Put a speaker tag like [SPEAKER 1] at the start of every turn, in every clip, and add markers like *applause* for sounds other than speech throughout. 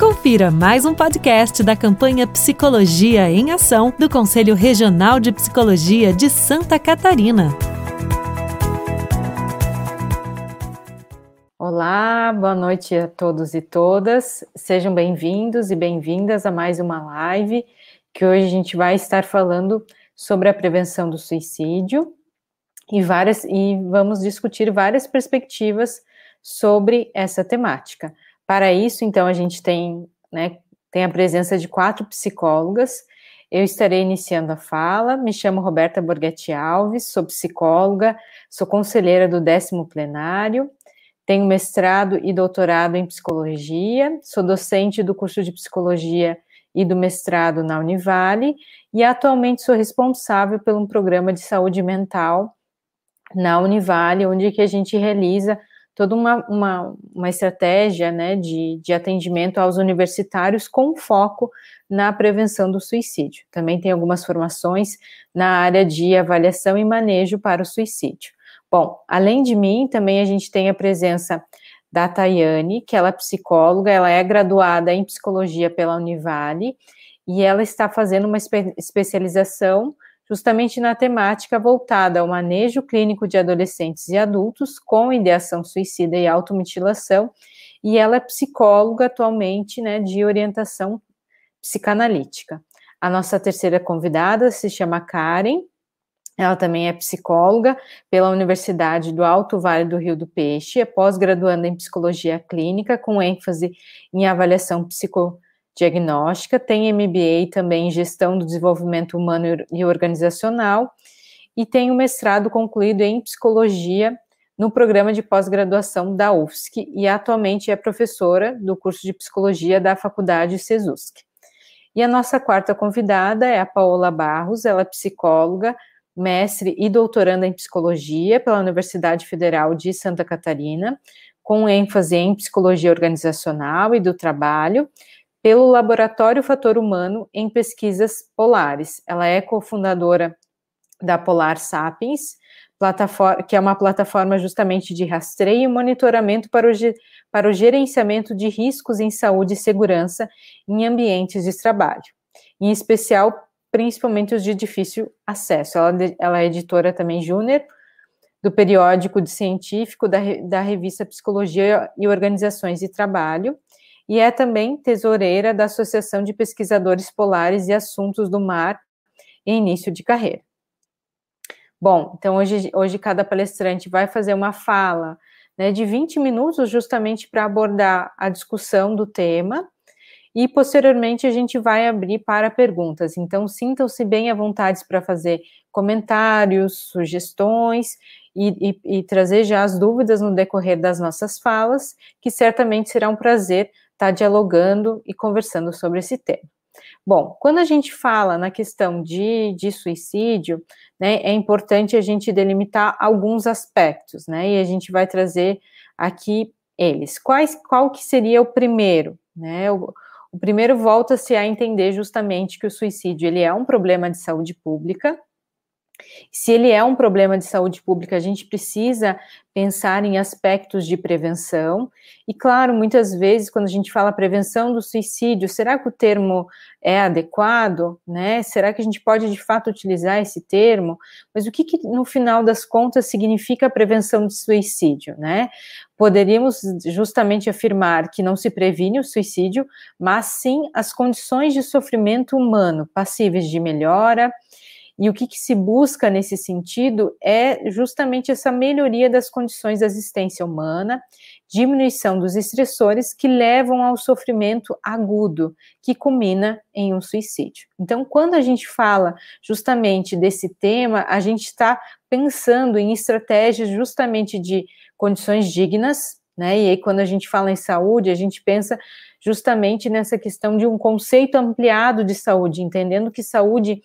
[SPEAKER 1] Confira mais um podcast da campanha Psicologia em Ação do Conselho Regional de Psicologia de Santa Catarina.
[SPEAKER 2] Olá, boa noite a todos e todas. Sejam bem-vindos e bem-vindas a mais uma live que hoje a gente vai estar falando sobre a prevenção do suicídio e várias e vamos discutir várias perspectivas sobre essa temática. Para isso, então, a gente tem, né, tem a presença de quatro psicólogas. Eu estarei iniciando a fala. Me chamo Roberta Borghetti Alves, sou psicóloga, sou conselheira do décimo plenário, tenho mestrado e doutorado em psicologia, sou docente do curso de psicologia e do mestrado na Univale e atualmente sou responsável pelo um programa de saúde mental na Univale, onde que a gente realiza toda uma, uma, uma estratégia né, de, de atendimento aos universitários com foco na prevenção do suicídio. Também tem algumas formações na área de avaliação e manejo para o suicídio. Bom, além de mim, também a gente tem a presença da Tayane, que ela é psicóloga, ela é graduada em psicologia pela Univale e ela está fazendo uma espe especialização justamente na temática voltada ao manejo clínico de adolescentes e adultos com ideação suicida e automutilação, e ela é psicóloga atualmente, né, de orientação psicanalítica. A nossa terceira convidada se chama Karen, ela também é psicóloga pela Universidade do Alto Vale do Rio do Peixe, é pós-graduanda em psicologia clínica, com ênfase em avaliação psicológica diagnóstica, tem MBA também em gestão do desenvolvimento humano e organizacional, e tem o um mestrado concluído em psicologia no programa de pós-graduação da UFSC e atualmente é professora do curso de psicologia da Faculdade CESUSC. E a nossa quarta convidada é a Paola Barros, ela é psicóloga, mestre e doutoranda em psicologia pela Universidade Federal de Santa Catarina, com ênfase em psicologia organizacional e do trabalho, pelo Laboratório Fator Humano em Pesquisas Polares. Ela é cofundadora da Polar Sapiens, que é uma plataforma justamente de rastreio e monitoramento para o, para o gerenciamento de riscos em saúde e segurança em ambientes de trabalho, em especial, principalmente os de difícil acesso. Ela, ela é editora também júnior do periódico de científico da, da revista Psicologia e Organizações de Trabalho, e é também tesoureira da Associação de Pesquisadores Polares e Assuntos do Mar em início de carreira. Bom, então hoje, hoje cada palestrante vai fazer uma fala né, de 20 minutos justamente para abordar a discussão do tema e posteriormente a gente vai abrir para perguntas. Então sintam-se bem à vontade para fazer comentários, sugestões e, e, e, trazer já as dúvidas no decorrer das nossas falas, que certamente será um prazer está dialogando e conversando sobre esse tema. Bom, quando a gente fala na questão de, de suicídio, né, é importante a gente delimitar alguns aspectos, né, e a gente vai trazer aqui eles. Quais, qual que seria o primeiro, né, o, o primeiro volta-se a entender justamente que o suicídio, ele é um problema de saúde pública, se ele é um problema de saúde pública, a gente precisa pensar em aspectos de prevenção. E, claro, muitas vezes, quando a gente fala prevenção do suicídio, será que o termo é adequado? Né? Será que a gente pode, de fato, utilizar esse termo? Mas o que, que no final das contas, significa prevenção de suicídio? Né? Poderíamos justamente afirmar que não se previne o suicídio, mas sim as condições de sofrimento humano passíveis de melhora e o que, que, se busca nesse sentido é justamente essa melhoria das condições da existência humana, diminuição dos estressores que levam ao sofrimento agudo, que culmina em um suicídio. Então, quando a gente fala justamente desse tema, a gente está pensando em estratégias justamente de condições dignas, né? E aí, quando a gente fala em saúde, a gente pensa justamente nessa questão de um conceito ampliado de saúde, entendendo que saúde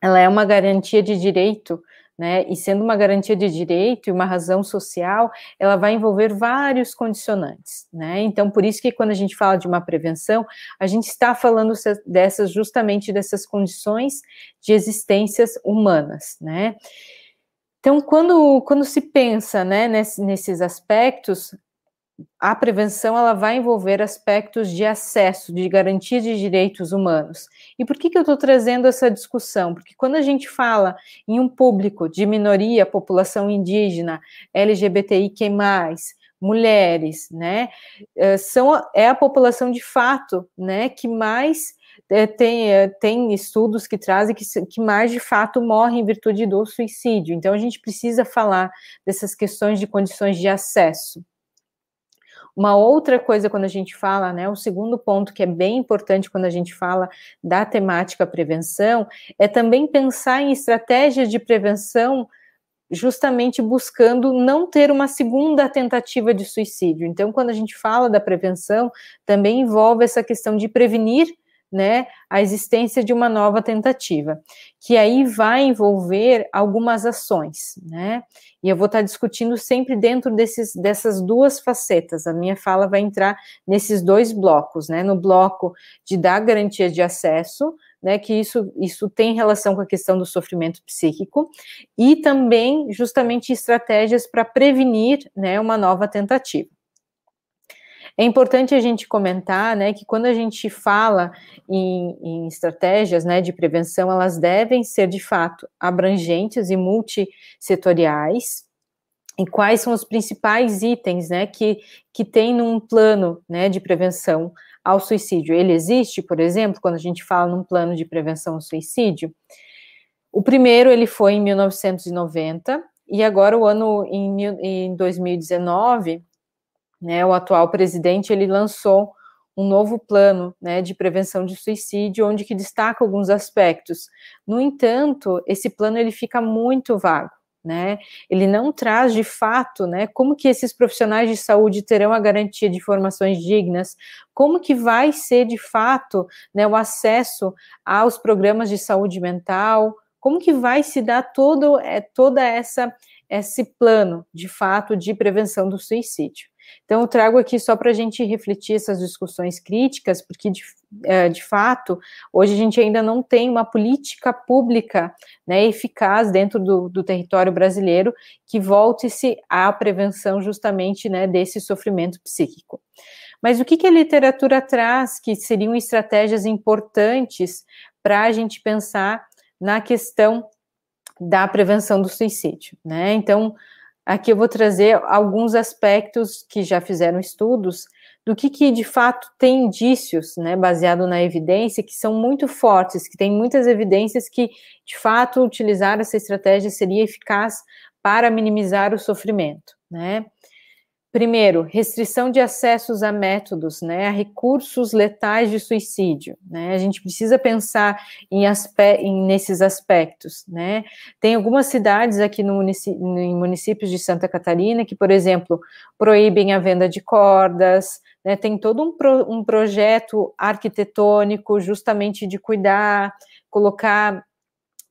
[SPEAKER 2] ela é uma garantia de direito, né? E sendo uma garantia de direito e uma razão social, ela vai envolver vários condicionantes, né? Então, por isso que quando a gente fala de uma prevenção, a gente está falando dessas justamente dessas condições de existências humanas, né? Então, quando, quando se pensa né, nesses aspectos, a prevenção ela vai envolver aspectos de acesso, de garantia de direitos humanos. E por que, que eu estou trazendo essa discussão? Porque quando a gente fala em um público de minoria, população indígena, LGBTIQ+, mulheres, né, eh, são, é a população de fato, né, que mais é, tem, é, tem estudos que trazem que, que mais de fato morrem em virtude do suicídio. Então, a gente precisa falar dessas questões de condições de acesso. Uma outra coisa quando a gente fala, né, o segundo ponto que é bem importante quando a gente fala da temática prevenção, é também pensar em estratégias de prevenção justamente buscando não ter uma segunda tentativa de suicídio. Então, quando a gente fala da prevenção, também envolve essa questão de prevenir né, a existência de uma nova tentativa, que aí vai envolver algumas ações, né? E eu vou estar discutindo sempre dentro desses, dessas duas facetas. A minha fala vai entrar nesses dois blocos, né? No bloco de dar garantia de acesso, né? Que isso, isso tem relação com a questão do sofrimento psíquico, e também justamente estratégias para prevenir né, uma nova tentativa. É importante a gente comentar, né, que quando a gente fala em, em, estratégias, né, de prevenção, elas devem ser de fato abrangentes e multissetoriais. E quais são os principais itens, né, que, que tem num plano, né, de prevenção ao suicídio? Ele existe, por exemplo, quando a gente fala num plano de prevenção ao suicídio? O primeiro, ele foi em 1990, e agora o ano em, em 2019 né, o atual presidente ele lançou um novo plano né, de prevenção de suicídio, onde que destaca alguns aspectos. No entanto, esse plano ele fica muito vago. Né? Ele não traz de fato, né, como que esses profissionais de saúde terão a garantia de informações dignas, como que vai ser de fato, né, o acesso aos programas de saúde mental, como que vai se dar todo é, toda essa esse plano de fato de prevenção do suicídio. Então, eu trago aqui só para a gente refletir essas discussões críticas, porque, de, é, de, fato, hoje a gente ainda não tem uma política pública né, eficaz dentro do, do território brasileiro que volte-se à prevenção justamente né, desse sofrimento psíquico. Mas o que, que a literatura traz que seriam estratégias importantes para a gente pensar na questão da prevenção do suicídio, né? Então, Aqui eu vou trazer alguns aspectos que já fizeram estudos do que, que de fato tem indícios, né, baseado na evidência, que são muito fortes, que tem muitas evidências que de fato utilizar essa estratégia seria eficaz para minimizar o sofrimento, né? Primeiro, restrição de acessos a métodos, né, a recursos letais de suicídio, né, a gente precisa pensar em, aspe em nesses aspectos, né, tem algumas cidades aqui no em municípios de Santa Catarina que, por exemplo, proíbem a venda de cordas, né, tem todo um, pro, um projeto arquitetônico justamente de cuidar, colocar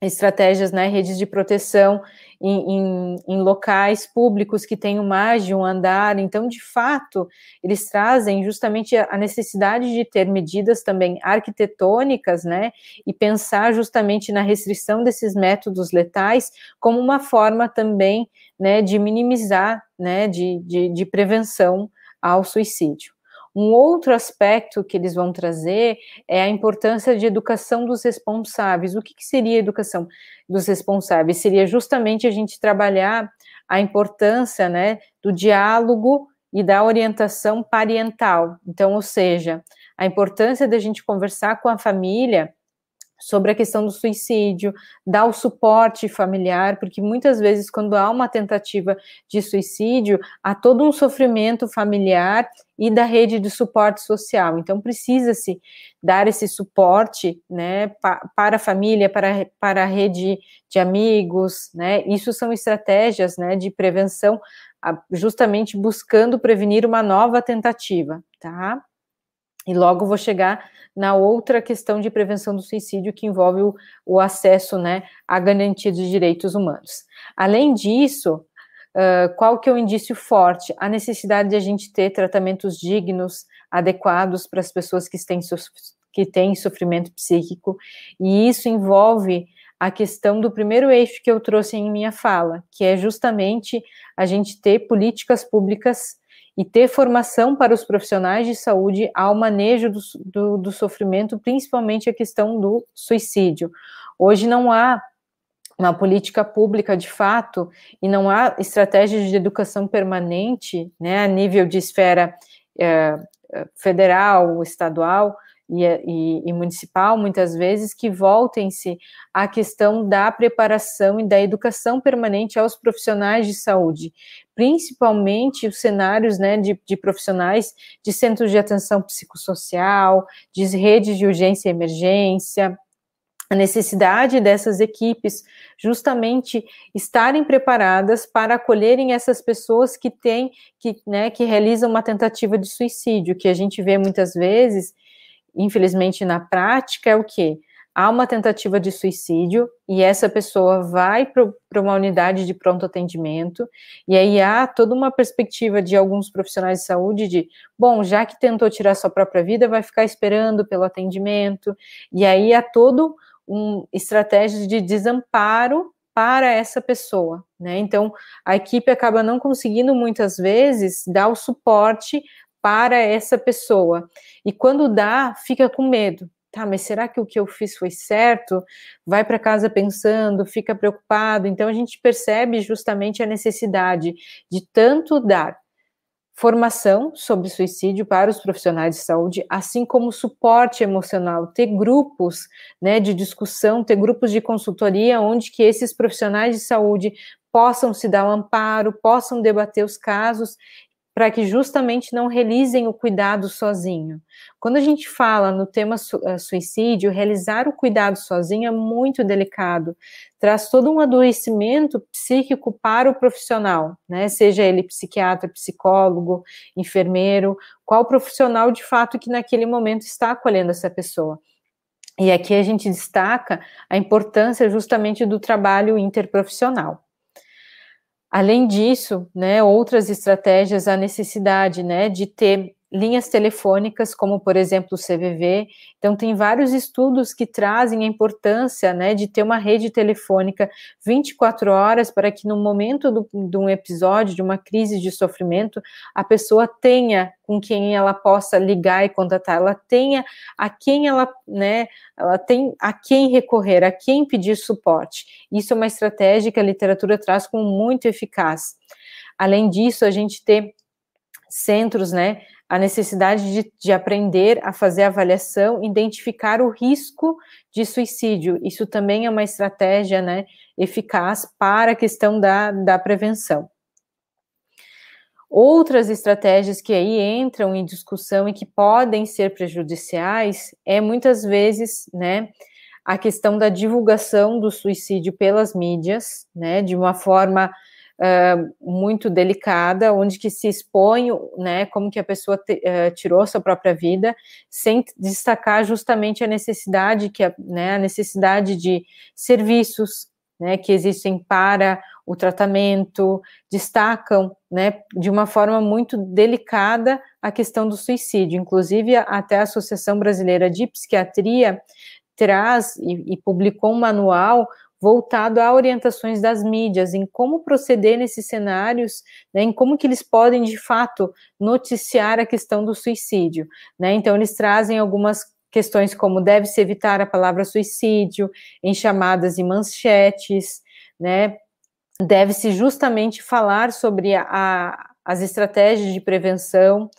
[SPEAKER 2] estratégias, né, redes de proteção em, em, em, locais públicos que tenham mais de um andar. Então, de fato, eles trazem justamente a necessidade de ter medidas também arquitetônicas, né, e pensar justamente na restrição desses métodos letais como uma forma também, né, de minimizar, né, de, de, de prevenção ao suicídio. Um outro aspecto que eles vão trazer é a importância de educação dos responsáveis. O que, que seria educação dos responsáveis? Seria justamente a gente trabalhar a importância né, do diálogo e da orientação parental. Então, ou seja, a importância da gente conversar com a família sobre a questão do suicídio, dar o suporte familiar, porque muitas vezes, quando há uma tentativa de suicídio, há todo um sofrimento familiar e da rede de suporte social. Então, precisa-se dar esse suporte né, para a família, para, para a rede de amigos, né? Isso são estratégias né, de prevenção, justamente buscando prevenir uma nova tentativa, tá? E logo vou chegar na outra questão de prevenção do suicídio que envolve o, o acesso né, à garantia de direitos humanos. Além disso, uh, qual que é o indício forte? A necessidade de a gente ter tratamentos dignos, adequados para as pessoas que têm, que têm sofrimento psíquico, e isso envolve a questão do primeiro eixo que eu trouxe em minha fala, que é justamente a gente ter políticas públicas e ter formação para os profissionais de saúde ao manejo do, do, do sofrimento, principalmente a questão do suicídio. Hoje não há uma política pública de fato e não há estratégias de educação permanente, né, a nível de esfera é, federal, estadual, e, e, e, municipal, muitas vezes, que voltem-se à questão da preparação e da educação permanente aos profissionais de saúde, principalmente os cenários né, de, de profissionais de centros de atenção psicossocial, de redes de urgência e emergência, a necessidade dessas equipes justamente estarem preparadas para acolherem essas pessoas que têm, que, né, que realizam uma tentativa de suicídio, que a gente vê muitas vezes infelizmente, na prática, é o que? Há uma tentativa de suicídio e essa pessoa vai para uma unidade de pronto atendimento, e aí há toda uma perspectiva de alguns profissionais de saúde de, bom, já que tentou tirar sua própria vida, vai ficar esperando pelo atendimento, e aí há todo um estratégia de desamparo para essa pessoa, né? Então, a equipe acaba não conseguindo muitas vezes dar o suporte para essa pessoa. E quando dá, fica com medo. Tá, mas será que o que eu fiz foi certo? Vai para casa pensando, fica preocupado. Então a gente percebe justamente a necessidade de tanto dar formação sobre suicídio para os profissionais de saúde, assim como suporte emocional, ter grupos, né, de discussão, ter grupos de consultoria onde que esses profissionais de saúde possam se dar um amparo, possam debater os casos para que justamente não realizem o cuidado sozinho. Quando a gente fala no tema eh, suicídio, realizar o cuidado sozinho é muito delicado, traz todo um adoecimento psíquico para o profissional, né? Seja ele psiquiatra, psicólogo, enfermeiro, qual profissional de fato que naquele momento está acolhendo essa pessoa. E aqui a gente destaca a importância justamente do trabalho interprofissional. Além disso, né, outras estratégias, a necessidade, né, de ter linhas telefônicas, como por exemplo o CVV. Então, tem vários estudos que trazem a importância né, de ter uma rede telefônica 24 horas para que no momento do, de um episódio, de uma crise de sofrimento, a pessoa tenha com quem ela possa ligar e contatar, ela tenha a quem ela, né, ela tem a quem recorrer, a quem pedir suporte. Isso é uma estratégia que a literatura traz como muito eficaz. Além disso, a gente ter centros, né, a necessidade de, de, aprender a fazer avaliação, identificar o risco de suicídio. Isso também é uma estratégia né, eficaz para a questão da, da prevenção. Outras estratégias que aí entram em discussão e que podem ser prejudiciais é muitas vezes, né, a questão da divulgação do suicídio pelas mídias, né, de uma forma uh, muito delicada, onde que se expõe, né, como que a pessoa te, uh, tirou sua própria vida, sem destacar justamente a necessidade que a, né, a necessidade de serviços, né, que existem para o tratamento, destacam, né, de uma forma muito delicada a questão do suicídio. Inclusive, até a Associação Brasileira de Psiquiatria traz e, e publicou um manual voltado a orientações das mídias, em como proceder nesses cenários, né, em como que eles podem, de fato, noticiar a questão do suicídio. Né? Então, eles trazem algumas questões como deve-se evitar a palavra suicídio em chamadas e manchetes, né? deve-se justamente falar sobre a, a, as estratégias de prevenção,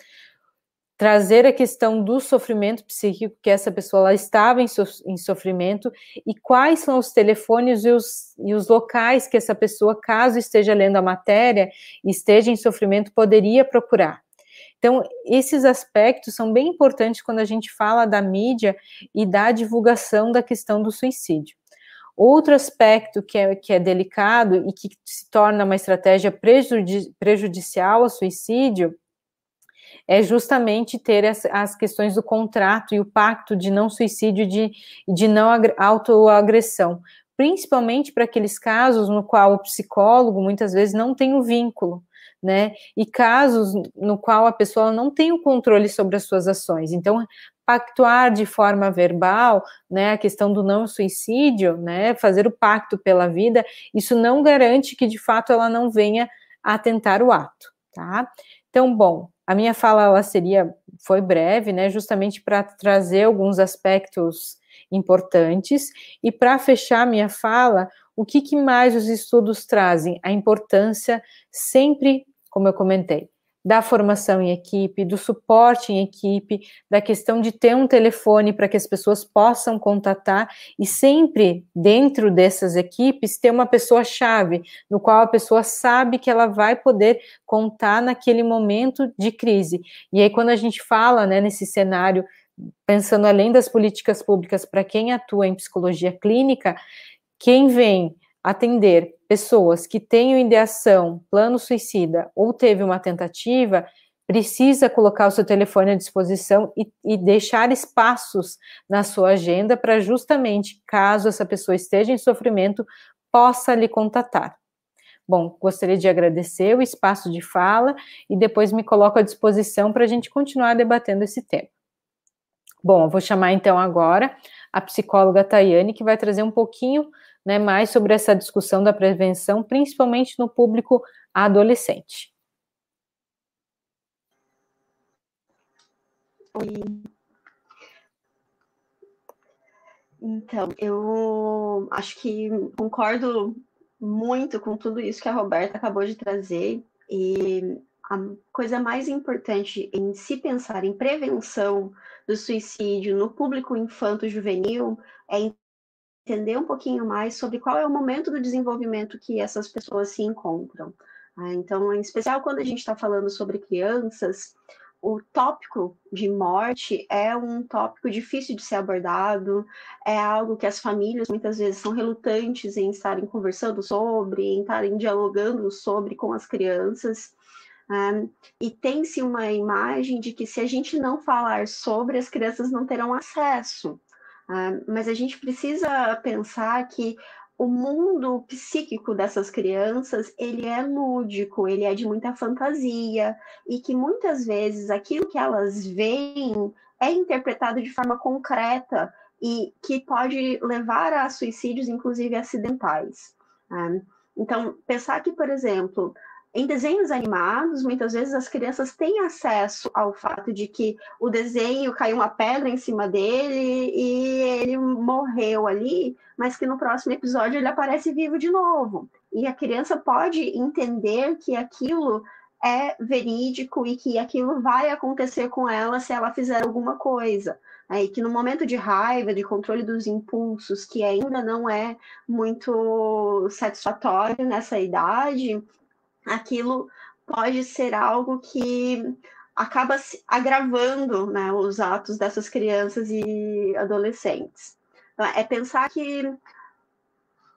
[SPEAKER 2] trazer a questão do sofrimento psíquico, que essa pessoa lá estava em, so, em sofrimento, e quais são os telefones e os, e os locais que essa pessoa, caso esteja lendo a matéria e esteja em sofrimento, poderia procurar. Então, esses aspectos são bem importantes quando a gente fala da mídia e da divulgação da questão do suicídio. Outro aspecto que é, que é delicado e que se torna uma estratégia prejudicial ao suicídio é justamente ter as, as, questões do contrato e o pacto de não suicídio de, de não autoagressão, principalmente para aqueles casos no qual o psicólogo muitas vezes não tem o vínculo, né? E casos no qual a pessoa não tem o controle sobre as suas ações. Então, pactuar de forma verbal, né, a questão do não suicídio, né, fazer o pacto pela vida, isso não garante que de fato ela não venha a tentar o ato, tá? Então, bom, a minha fala ela seria foi breve, né, justamente para trazer alguns aspectos importantes e para fechar minha fala, o que, que mais os estudos trazem? A importância sempre, como eu comentei, da formação em equipe, do suporte em equipe, da questão de ter um telefone para que as pessoas possam contatar e sempre dentro dessas equipes ter uma pessoa chave, no qual a pessoa sabe que ela vai poder contar naquele momento de crise. E aí quando a gente fala, né, nesse cenário pensando além das políticas públicas para quem atua em psicologia clínica, quem vem atender pessoas que tenham ideação, plano suicida ou teve uma tentativa, precisa colocar o seu telefone à disposição e, e deixar espaços na sua agenda para justamente, caso essa pessoa esteja em sofrimento, possa lhe contatar. Bom, gostaria de agradecer o espaço de fala e depois me coloco à disposição para a gente continuar debatendo esse tema. Bom, vou chamar então agora a psicóloga Tayane, que vai trazer um pouquinho né, mais sobre essa discussão da prevenção, principalmente no público adolescente.
[SPEAKER 3] Oi. Então, eu acho que concordo muito com tudo isso que a Roberta acabou de trazer, e a coisa mais importante em se pensar em prevenção do suicídio no público infanto-juvenil é entender um pouquinho mais sobre qual é o momento do desenvolvimento que essas pessoas se encontram. Ah, então, em especial quando a gente está falando sobre crianças, o tópico de morte é um tópico difícil de ser abordado, é algo que as famílias muitas vezes são relutantes em estarem conversando sobre, em estarem dialogando sobre com as crianças. Um, ah, e tem-se uma imagem de que se a gente não falar sobre, as crianças não terão acesso. Uh, mas a gente precisa pensar que o mundo psíquico dessas crianças, ele é lúdico, ele é de muita fantasia, e que muitas vezes aquilo que elas veem é interpretado de forma concreta e que pode levar a suicídios, inclusive acidentais. Uh, então, pensar que, por exemplo, em desenhos animados, muitas vezes as crianças têm acesso ao fato de que o desenho caiu uma pedra em cima dele e ele morreu ali, mas que no próximo episódio ele aparece vivo de novo. E a criança pode entender que aquilo é verídico e que aquilo vai acontecer com ela se ela fizer alguma coisa. Aí que no momento de raiva, de controle dos impulsos, que ainda não é muito satisfatório nessa idade, aquilo pode ser algo que acaba agravando né, os atos dessas crianças e adolescentes. Então, é pensar que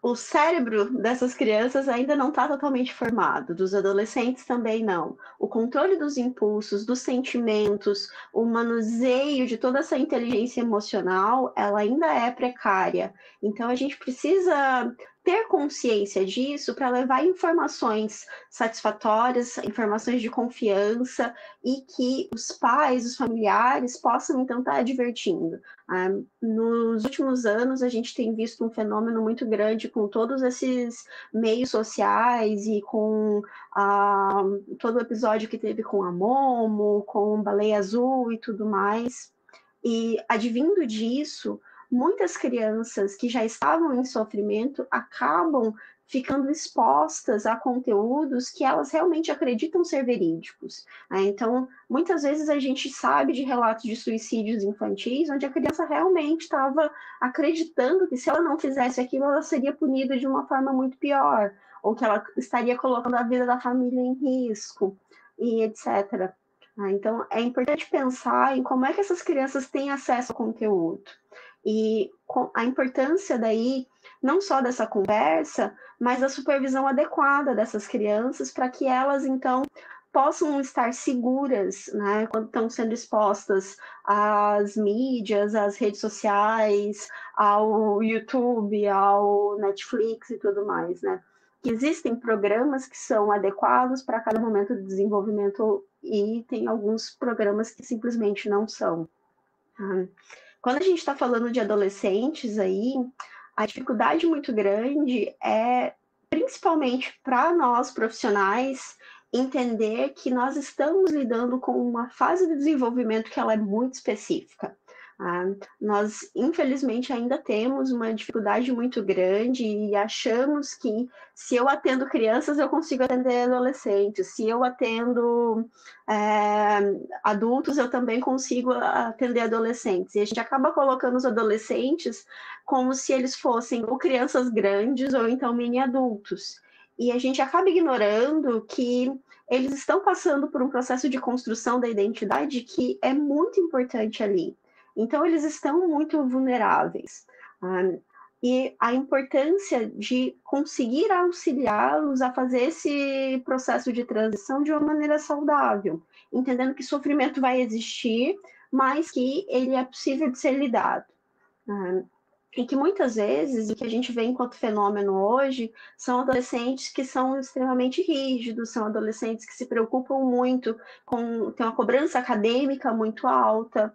[SPEAKER 3] o cérebro dessas crianças ainda não está totalmente formado, dos adolescentes também não. O controle dos impulsos, dos sentimentos, o manuseio de toda essa inteligência emocional, ela ainda é precária. Então a gente precisa ter consciência disso para levar informações satisfatórias, informações de confiança e que os pais, os familiares possam então estar tá advertindo. Ah, nos últimos anos, a gente tem visto um fenômeno muito grande com todos esses meios sociais e com ah, todo o episódio que teve com a Momo, com Baleia Azul e tudo mais. E advindo disso, muitas crianças que já estavam em sofrimento acabam ficando expostas a conteúdos que elas realmente acreditam ser verídicos. Né? Então, muitas vezes a gente sabe de relatos de suicídios infantis onde a criança realmente estava acreditando que se ela não fizesse aquilo, ela seria punida de uma forma muito pior, ou que ela estaria colocando a vida da família em risco, e etc. Né? Então, é importante pensar em como é que essas crianças têm acesso ao conteúdo e a importância daí não só dessa conversa, mas da supervisão adequada dessas crianças para que elas então possam estar seguras, né, quando estão sendo expostas às mídias, às redes sociais, ao YouTube, ao Netflix e tudo mais, né? Que existem programas que são adequados para cada momento de desenvolvimento e tem alguns programas que simplesmente não são. Tá? Quando a gente está falando de adolescentes aí, a dificuldade muito grande é principalmente para nós profissionais entender que nós estamos lidando com uma fase de desenvolvimento que ela é muito específica. Ah, nós, infelizmente, ainda temos uma dificuldade muito grande e achamos que se eu atendo crianças, eu consigo atender adolescentes. Se eu atendo é, adultos, eu também consigo atender adolescentes. E a gente acaba colocando os adolescentes como se eles fossem ou crianças grandes ou então mini adultos. E a gente acaba ignorando que eles estão passando por um processo de construção da identidade que é muito importante ali. Então, eles estão muito vulneráveis. Ah, e a importância de conseguir auxiliá-los a fazer esse processo de transição de uma maneira saudável, entendendo que sofrimento vai existir, mas que ele é possível de ser lidado. Ah, e que muitas vezes o que a gente vê enquanto fenômeno hoje são adolescentes que são extremamente rígidos, são adolescentes que se preocupam muito com tem uma cobrança acadêmica muito alta,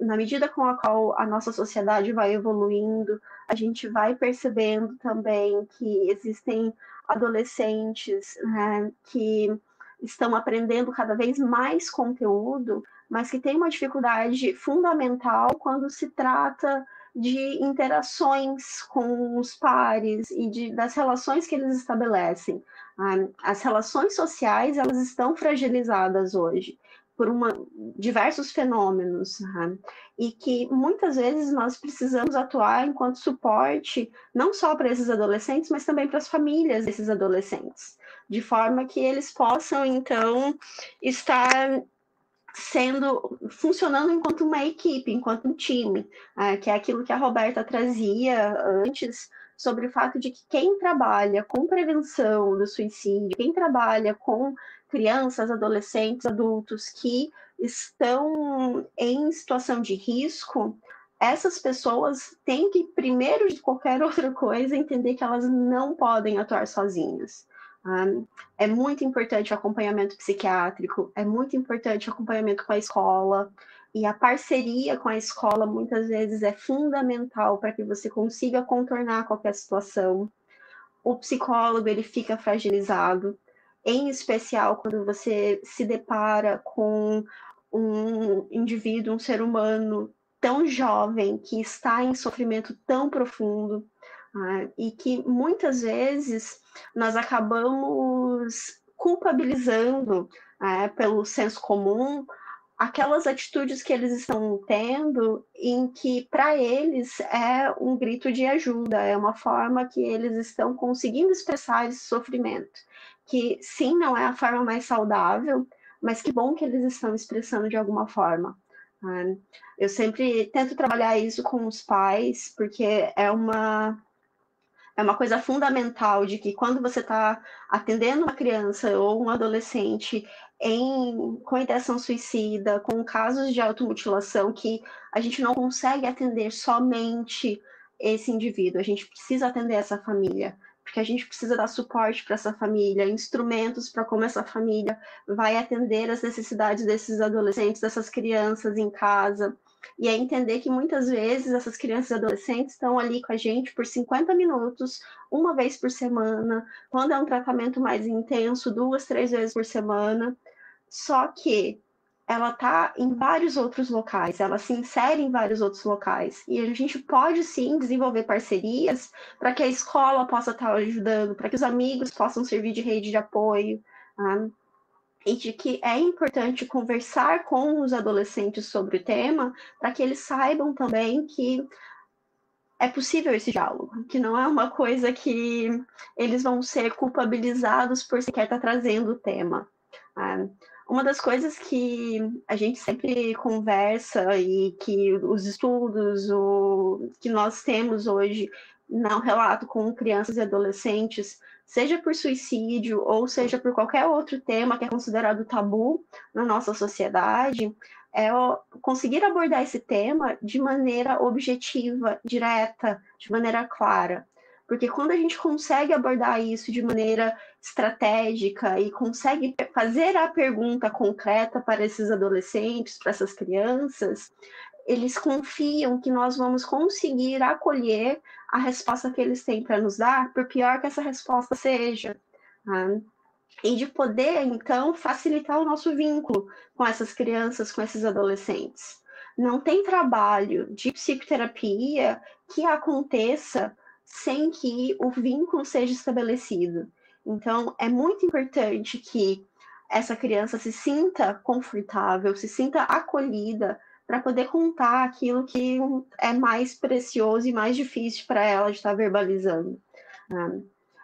[SPEAKER 3] na medida com a qual a nossa sociedade vai evoluindo, a gente vai percebendo também que existem adolescentes né, que estão aprendendo cada vez mais conteúdo, mas que têm uma dificuldade fundamental quando se trata de interações com os pares e de, das relações que eles estabelecem. As relações sociais elas estão fragilizadas hoje por uma, diversos fenômenos, né? e que muitas vezes nós precisamos atuar enquanto suporte, não só para esses adolescentes, mas também para as famílias desses adolescentes, de forma que eles possam, então, estar sendo funcionando enquanto uma equipe, enquanto um time, né? que é aquilo que a Roberta trazia antes sobre o fato de que quem trabalha com prevenção do suicídio, quem trabalha com crianças, adolescentes, adultos que estão em situação de risco, essas pessoas têm que, primeiro de qualquer *laughs* outra coisa, entender que elas não podem atuar sozinhas. é muito importante o acompanhamento psiquiátrico, é muito importante o acompanhamento com a escola, e a parceria com a escola muitas vezes é fundamental para que você consiga contornar qualquer situação. O psicólogo ele fica fragilizado, em especial quando você se depara com um indivíduo, um ser humano tão jovem que está em sofrimento tão profundo né, e que muitas vezes nós acabamos culpabilizando né, pelo senso comum aquelas atitudes que eles estão tendo em que para eles é um grito de ajuda, é uma forma que eles estão conseguindo expressar esse sofrimento que sim, não é a forma mais saudável, mas que bom que eles estão expressando de alguma forma. Né? Eu sempre tento trabalhar isso com os pais, porque é uma é uma coisa fundamental de que quando você está atendendo uma criança ou um adolescente em, com intenção suicida, com casos de automutilação, que a gente não consegue atender somente esse indivíduo, a gente precisa atender essa família porque a gente precisa dar suporte para essa família, instrumentos para como essa família vai atender as necessidades desses adolescentes, dessas crianças em casa. E é entender que muitas vezes essas crianças e adolescentes estão ali com a gente por 50 minutos, uma vez por semana, quando é um tratamento mais intenso, duas, três vezes por semana. Só que ela está em vários outros locais, ela se insere em vários outros locais. E a gente pode sim desenvolver parcerias para que a escola possa estar tá ajudando, para que os amigos possam servir de rede de apoio. Tá? E de que é importante conversar com os adolescentes sobre o tema, para que eles saibam também que é possível esse diálogo, que não é uma coisa que eles vão ser culpabilizados por sequer estar tá trazendo o tema. Tá? Uma das coisas que a gente sempre conversa e que os estudos o, que nós temos hoje no relato com crianças e adolescentes, seja por suicídio ou seja por qualquer outro tema que é considerado tabu na nossa sociedade, é conseguir abordar esse tema de maneira objetiva, direta, de maneira clara. Porque quando a gente consegue abordar isso de maneira estratégica e consegue fazer a pergunta concreta para esses adolescentes, para essas crianças, eles confiam que nós vamos conseguir acolher a resposta que eles têm para nos dar, por pior que essa resposta seja. Tá? e de poder, então, facilitar o nosso vínculo com essas crianças, com esses adolescentes. Não tem trabalho de psicoterapia que aconteça sem que o vínculo seja estabelecido. Então, é muito importante que essa criança se sinta confortável, se sinta acolhida para poder contar aquilo que é mais precioso e mais difícil para ela de estar verbalizando.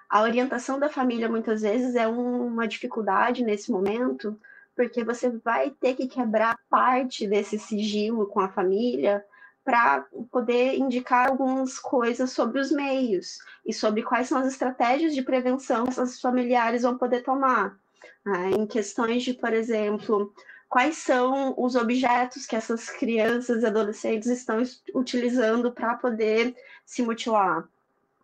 [SPEAKER 3] A orientação da família muitas vezes é uma dificuldade nesse momento, porque você vai ter que quebrar parte desse sigilo com a família para poder indicar algumas coisas sobre os meios e sobre quais são as estratégias de prevenção que essas familiares vão poder tomar. Né? Em questões de, por exemplo, quais são os objetos que essas crianças e adolescentes estão utilizando para poder se mutilar.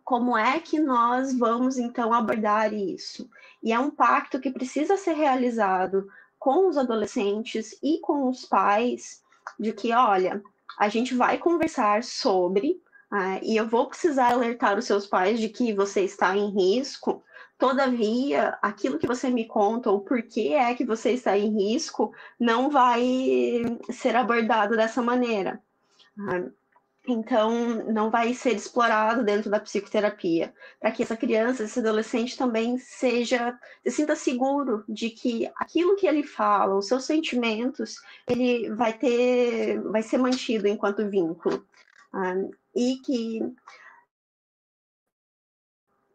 [SPEAKER 3] Como é que nós vamos então abordar isso? E é um pacto que precisa ser realizado com os adolescentes e com os pais de que, olha, a gente vai conversar sobre, uh, e eu vou precisar alertar os seus pais de que você está em risco. Todavia, aquilo que você me conta, ou por que é que você está em risco, não vai ser abordado dessa maneira. Uh, então não vai ser explorado dentro da psicoterapia, para que essa criança, esse adolescente também seja, se sinta seguro de que aquilo que ele fala, os seus sentimentos, ele vai ter, vai ser mantido enquanto vínculo. Uh, e que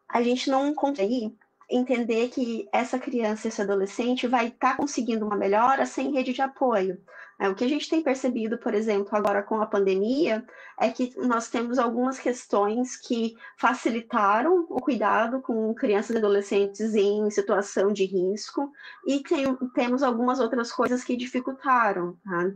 [SPEAKER 3] a gente não consegue entender que essa criança, esse adolescente vai estar tá conseguindo uma melhora sem rede de apoio. É, o que a gente tem percebido, por exemplo, agora com a pandemia, é que nós temos algumas questões que facilitaram o cuidado com crianças e adolescentes em situação de risco, e tem, temos algumas outras coisas que dificultaram. Tá?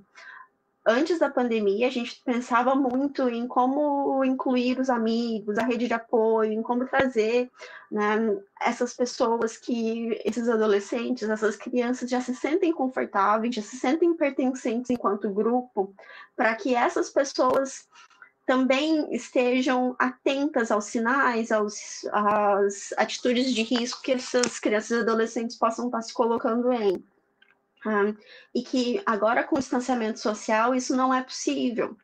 [SPEAKER 3] Antes da pandemia, a gente pensava muito em como incluir os amigos, a rede de apoio, em como trazer né, essas pessoas que, esses adolescentes, essas crianças já se sentem confortáveis, já se sentem pertencentes enquanto grupo, para que essas pessoas também estejam atentas aos sinais, aos, às atitudes de risco que essas crianças e adolescentes possam estar se colocando em. Ah, e que agora com o distanciamento social isso não é possível.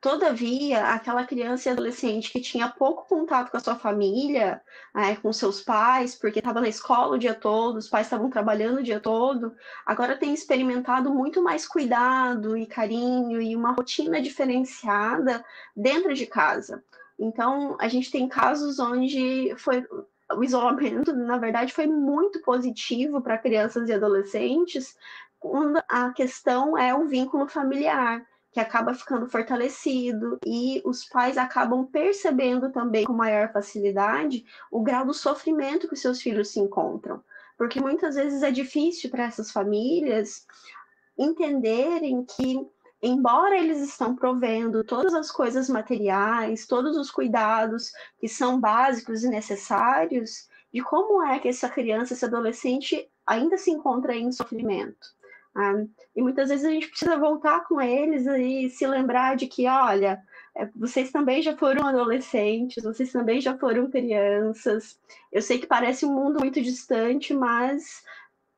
[SPEAKER 3] Todavia, aquela criança e adolescente que tinha pouco contato com a sua família, é, com seus pais, porque estava na escola o dia todo, os pais estavam trabalhando o dia todo, agora tem experimentado muito mais cuidado e carinho e uma rotina diferenciada dentro de casa. Então, a gente tem casos onde foi o isolamento, na verdade, foi muito positivo para crianças e adolescentes, quando a questão é o vínculo familiar, que acaba ficando fortalecido, e os pais acabam percebendo também com maior facilidade o grau do sofrimento que seus filhos se encontram. Porque muitas vezes é difícil para essas famílias entenderem que embora eles estão provendo todas as coisas materiais, todos os cuidados que são básicos e necessários, de como é que essa criança, esse adolescente ainda se encontra em sofrimento. Ah, e muitas vezes a gente precisa voltar com eles e se lembrar de que, olha, é, vocês também já foram adolescentes, vocês também já foram crianças. Eu sei que parece um mundo muito distante, mas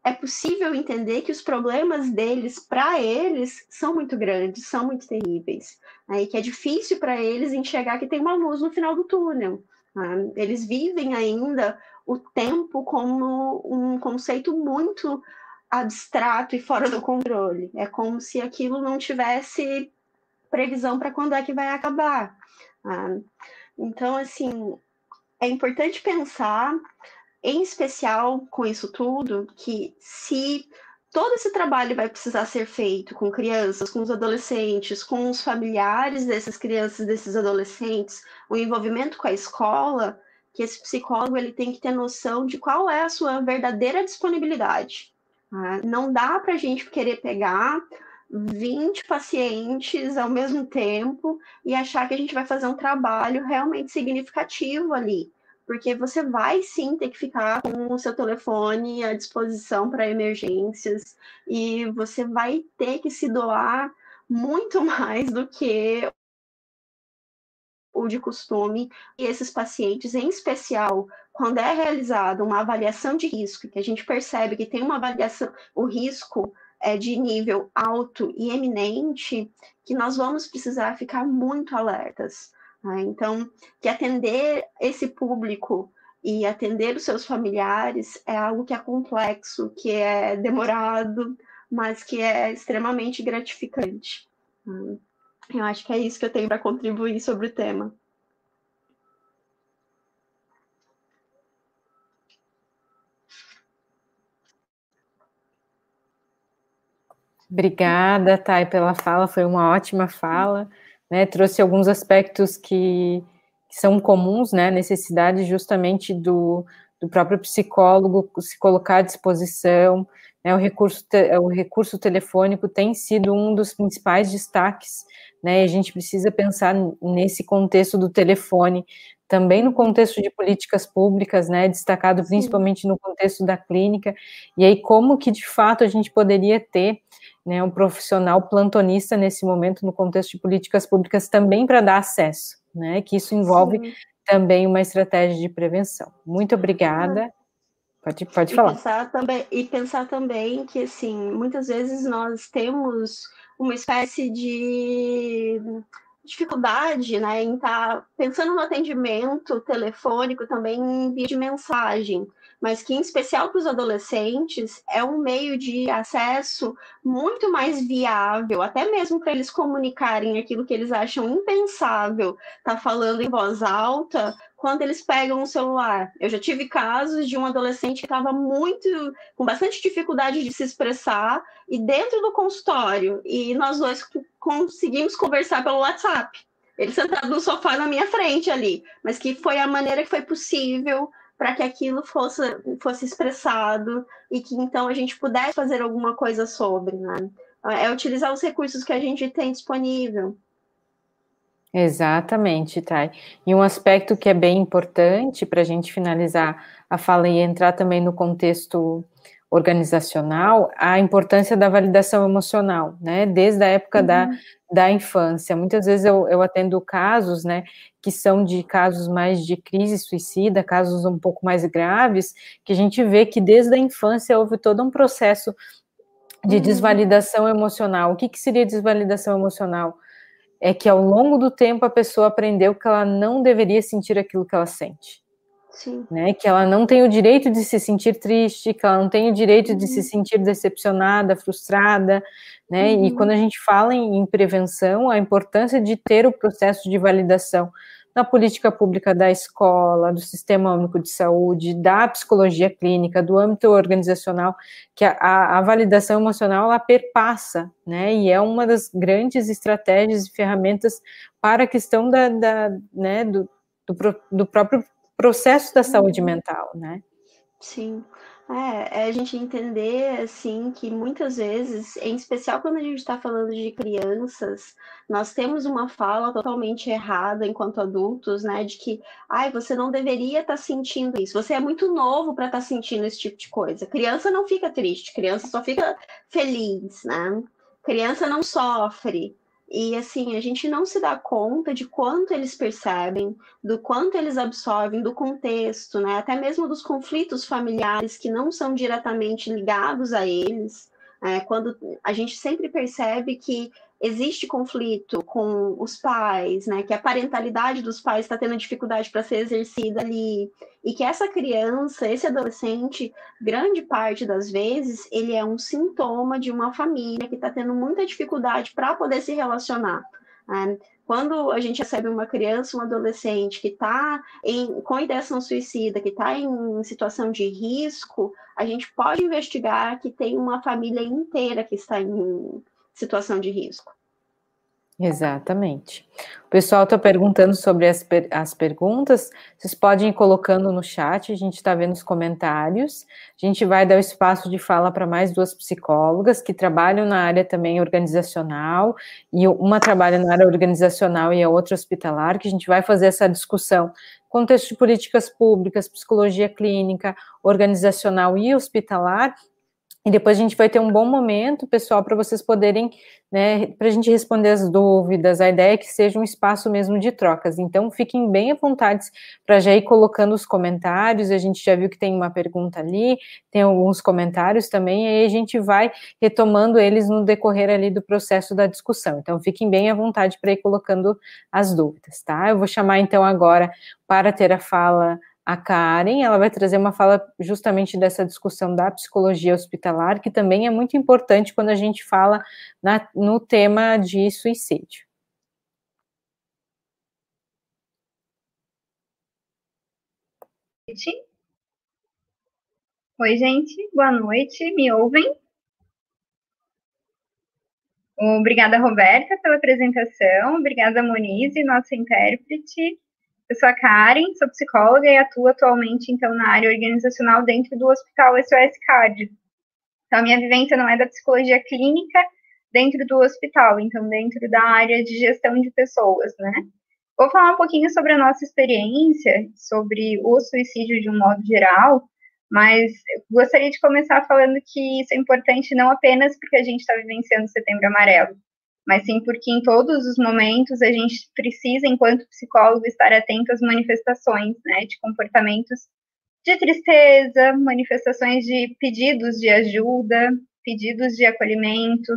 [SPEAKER 3] é possível entender que os problemas deles, para eles, são muito grandes, são muito terríveis, né? e que é difícil para eles enxergar que tem uma luz no final do túnel. Né? Eles vivem ainda o tempo como um conceito muito abstrato e fora do controle. É como se aquilo não tivesse previsão para quando é que vai acabar. Né? Então, assim, é importante pensar em especial com isso tudo, que se todo esse trabalho vai precisar ser feito com crianças, com os adolescentes, com os familiares dessas crianças, desses adolescentes, o envolvimento com a escola, que esse psicólogo ele tem que ter noção de qual é a sua verdadeira disponibilidade. Né? Não dá para a gente querer pegar 20 pacientes ao mesmo tempo e achar que a gente vai fazer um trabalho realmente significativo ali porque você vai sim ter que ficar com o seu telefone à disposição para emergências e você vai ter que se doar muito *laughs* mais do que o de costume, e esses pacientes, em especial, quando é realizada uma avaliação de risco, que a gente percebe que tem uma avaliação, o risco é, de nível alto e eminente, que nós vamos precisar ficar muito alertas. Né? Então, que atender esse público e atender os seus familiares é algo que é complexo, que é demorado, mas que é extremamente gratificante. Né? Eu acho que é isso que eu tenho para contribuir sobre o tema.
[SPEAKER 2] Obrigada, Thay, pela fala, foi uma ótima fala, né? Trouxe alguns aspectos que, que são comuns, né? Necessidade justamente do, do próprio psicólogo se colocar à disposição. Né? O, recurso, o recurso telefônico tem sido um dos principais destaques, né? A gente precisa pensar nesse contexto do telefone, também no contexto de políticas públicas, né? Destacado principalmente no contexto da clínica. E aí, como que de fato a gente poderia ter né, um profissional plantonista nesse momento no contexto de políticas públicas também para dar acesso, né, que isso envolve Sim. também uma estratégia de prevenção. Muito obrigada. Pode, pode
[SPEAKER 3] e
[SPEAKER 2] falar.
[SPEAKER 3] Pensar também, e pensar também que, assim, muitas vezes nós temos uma espécie de dificuldade né, em estar tá pensando no atendimento telefônico também em via de mensagem mas que, em especial para os adolescentes, é um meio de acesso muito mais viável, até mesmo para eles comunicarem aquilo que eles acham impensável, tá falando em voz alta, quando eles pegam o celular. Eu já tive casos de um adolescente que estava muito, com bastante dificuldade de se expressar, e dentro do consultório, e nós dois conseguimos conversar pelo WhatsApp. Ele sentado no sofá na minha frente ali, mas que foi a maneira que foi possível para que aquilo fosse, fosse expressado e que então a gente pudesse fazer alguma coisa sobre, né? É utilizar os recursos que a gente tem disponível.
[SPEAKER 2] Exatamente, Thay. E um aspecto que é bem importante para a gente finalizar a fala e entrar também no contexto organizacional, a importância da validação emocional, né? Desde a época uhum. da, da infância. Muitas vezes eu, eu atendo casos, né, que são de casos mais de crise suicida, casos um pouco mais graves, que a gente vê que desde a infância houve todo um processo de uhum. desvalidação emocional. O que, que seria desvalidação emocional? É que ao longo do tempo a pessoa aprendeu que ela não deveria sentir aquilo que ela sente.
[SPEAKER 3] Sim.
[SPEAKER 2] Né, que ela não tem o direito de se sentir triste, que ela não tem o direito de se uhum. sentir decepcionada, frustrada, né? Uhum. E quando a gente fala em, em, prevenção, a importância de ter o processo de validação na política pública da escola, do sistema único de saúde, da psicologia clínica, do âmbito organizacional, que a, a, a validação emocional ela perpassa, né? E é uma das grandes estratégias e ferramentas para a questão da, da né, do, do, do próprio processo da saúde uhum. mental, né?
[SPEAKER 3] Sim. É, é a gente entender, assim, que muitas vezes, em especial quando a gente está falando de crianças, nós temos uma fala totalmente errada enquanto adultos, né, de que, ai, você não deveria estar tá sentindo isso, você é muito novo para estar tá sentindo esse tipo de coisa. Criança não fica triste, criança só fica feliz, né? Criança não sofre. E assim, a gente não se dá conta de quanto eles percebem, do quanto eles absorvem do contexto, né? Até mesmo dos conflitos familiares que não são diretamente ligados a eles. É, quando a gente sempre percebe que existe conflito com os pais, né, que a parentalidade dos pais está tendo dificuldade para ser exercida ali, e que essa criança, esse adolescente, grande parte das vezes, ele é um sintoma de uma família que está tendo muita dificuldade para poder se relacionar. Né? Quando a gente recebe uma criança, um adolescente que está com ideação suicida, que está em situação de risco, a gente pode investigar que tem uma família inteira que está em situação de risco.
[SPEAKER 2] Exatamente. O pessoal está perguntando sobre as, per as perguntas, vocês podem ir colocando no chat, a gente está vendo os comentários. A gente vai dar o espaço de fala para mais duas psicólogas que trabalham na área também organizacional, e uma trabalha na área organizacional e a outra hospitalar, que a gente vai fazer essa discussão. Contexto de políticas públicas, psicologia clínica, organizacional e hospitalar, E depois a gente vai ter um bom momento, pessoal, para vocês poderem, né, para a gente responder as dúvidas. A ideia é que seja um espaço mesmo de trocas. Então, fiquem bem à vontade para já ir colocando os comentários. A gente já viu que tem uma pergunta ali, tem alguns comentários também, e aí a gente vai retomando eles no decorrer ali do processo da discussão. Então, fiquem bem à vontade para ir colocando as dúvidas, tá? Eu vou chamar então agora para ter a fala a Karen, ela vai trazer uma fala justamente dessa discussão da psicologia hospitalar, que também é muito importante quando a gente fala na, no tema de suicídio.
[SPEAKER 4] Oi, gente, boa noite, me ouvem? Obrigada, Roberta, pela apresentação, obrigada, Monize, nossa intérprete, eu sou a Karen, sou psicóloga e atuo atualmente, então, na área organizacional dentro do Hospital SOS Card. Então, a minha vivência não é da psicologia clínica dentro do hospital, então, dentro da área de gestão de pessoas, né? Vou falar um pouquinho sobre a nossa experiência, sobre o suicídio de um modo geral, mas gostaria de começar falando que isso é importante não apenas porque a gente está vivenciando o Setembro Amarelo, mas sim porque em todos os momentos a gente precisa, enquanto psicólogo, estar atento às manifestações, né, de comportamentos de tristeza, manifestações de pedidos de ajuda, pedidos de acolhimento.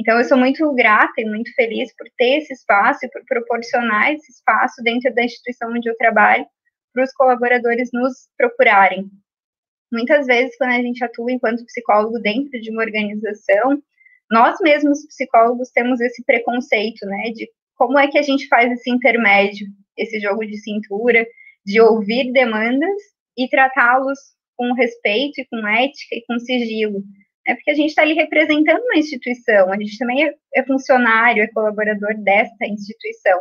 [SPEAKER 4] Então, eu sou muito grata e muito feliz por ter esse espaço e por proporcionar esse espaço dentro da instituição onde eu trabalho para os colaboradores nos procurarem. Muitas vezes, quando a gente atua enquanto psicólogo dentro de uma organização, nós mesmos psicólogos temos esse preconceito, né, de como é que a gente faz esse intermédio, esse jogo de cintura, de ouvir demandas e tratá-los com respeito e com ética e com sigilo. É porque a gente está ali representando uma instituição, a gente também é, é funcionário, é colaborador desta instituição.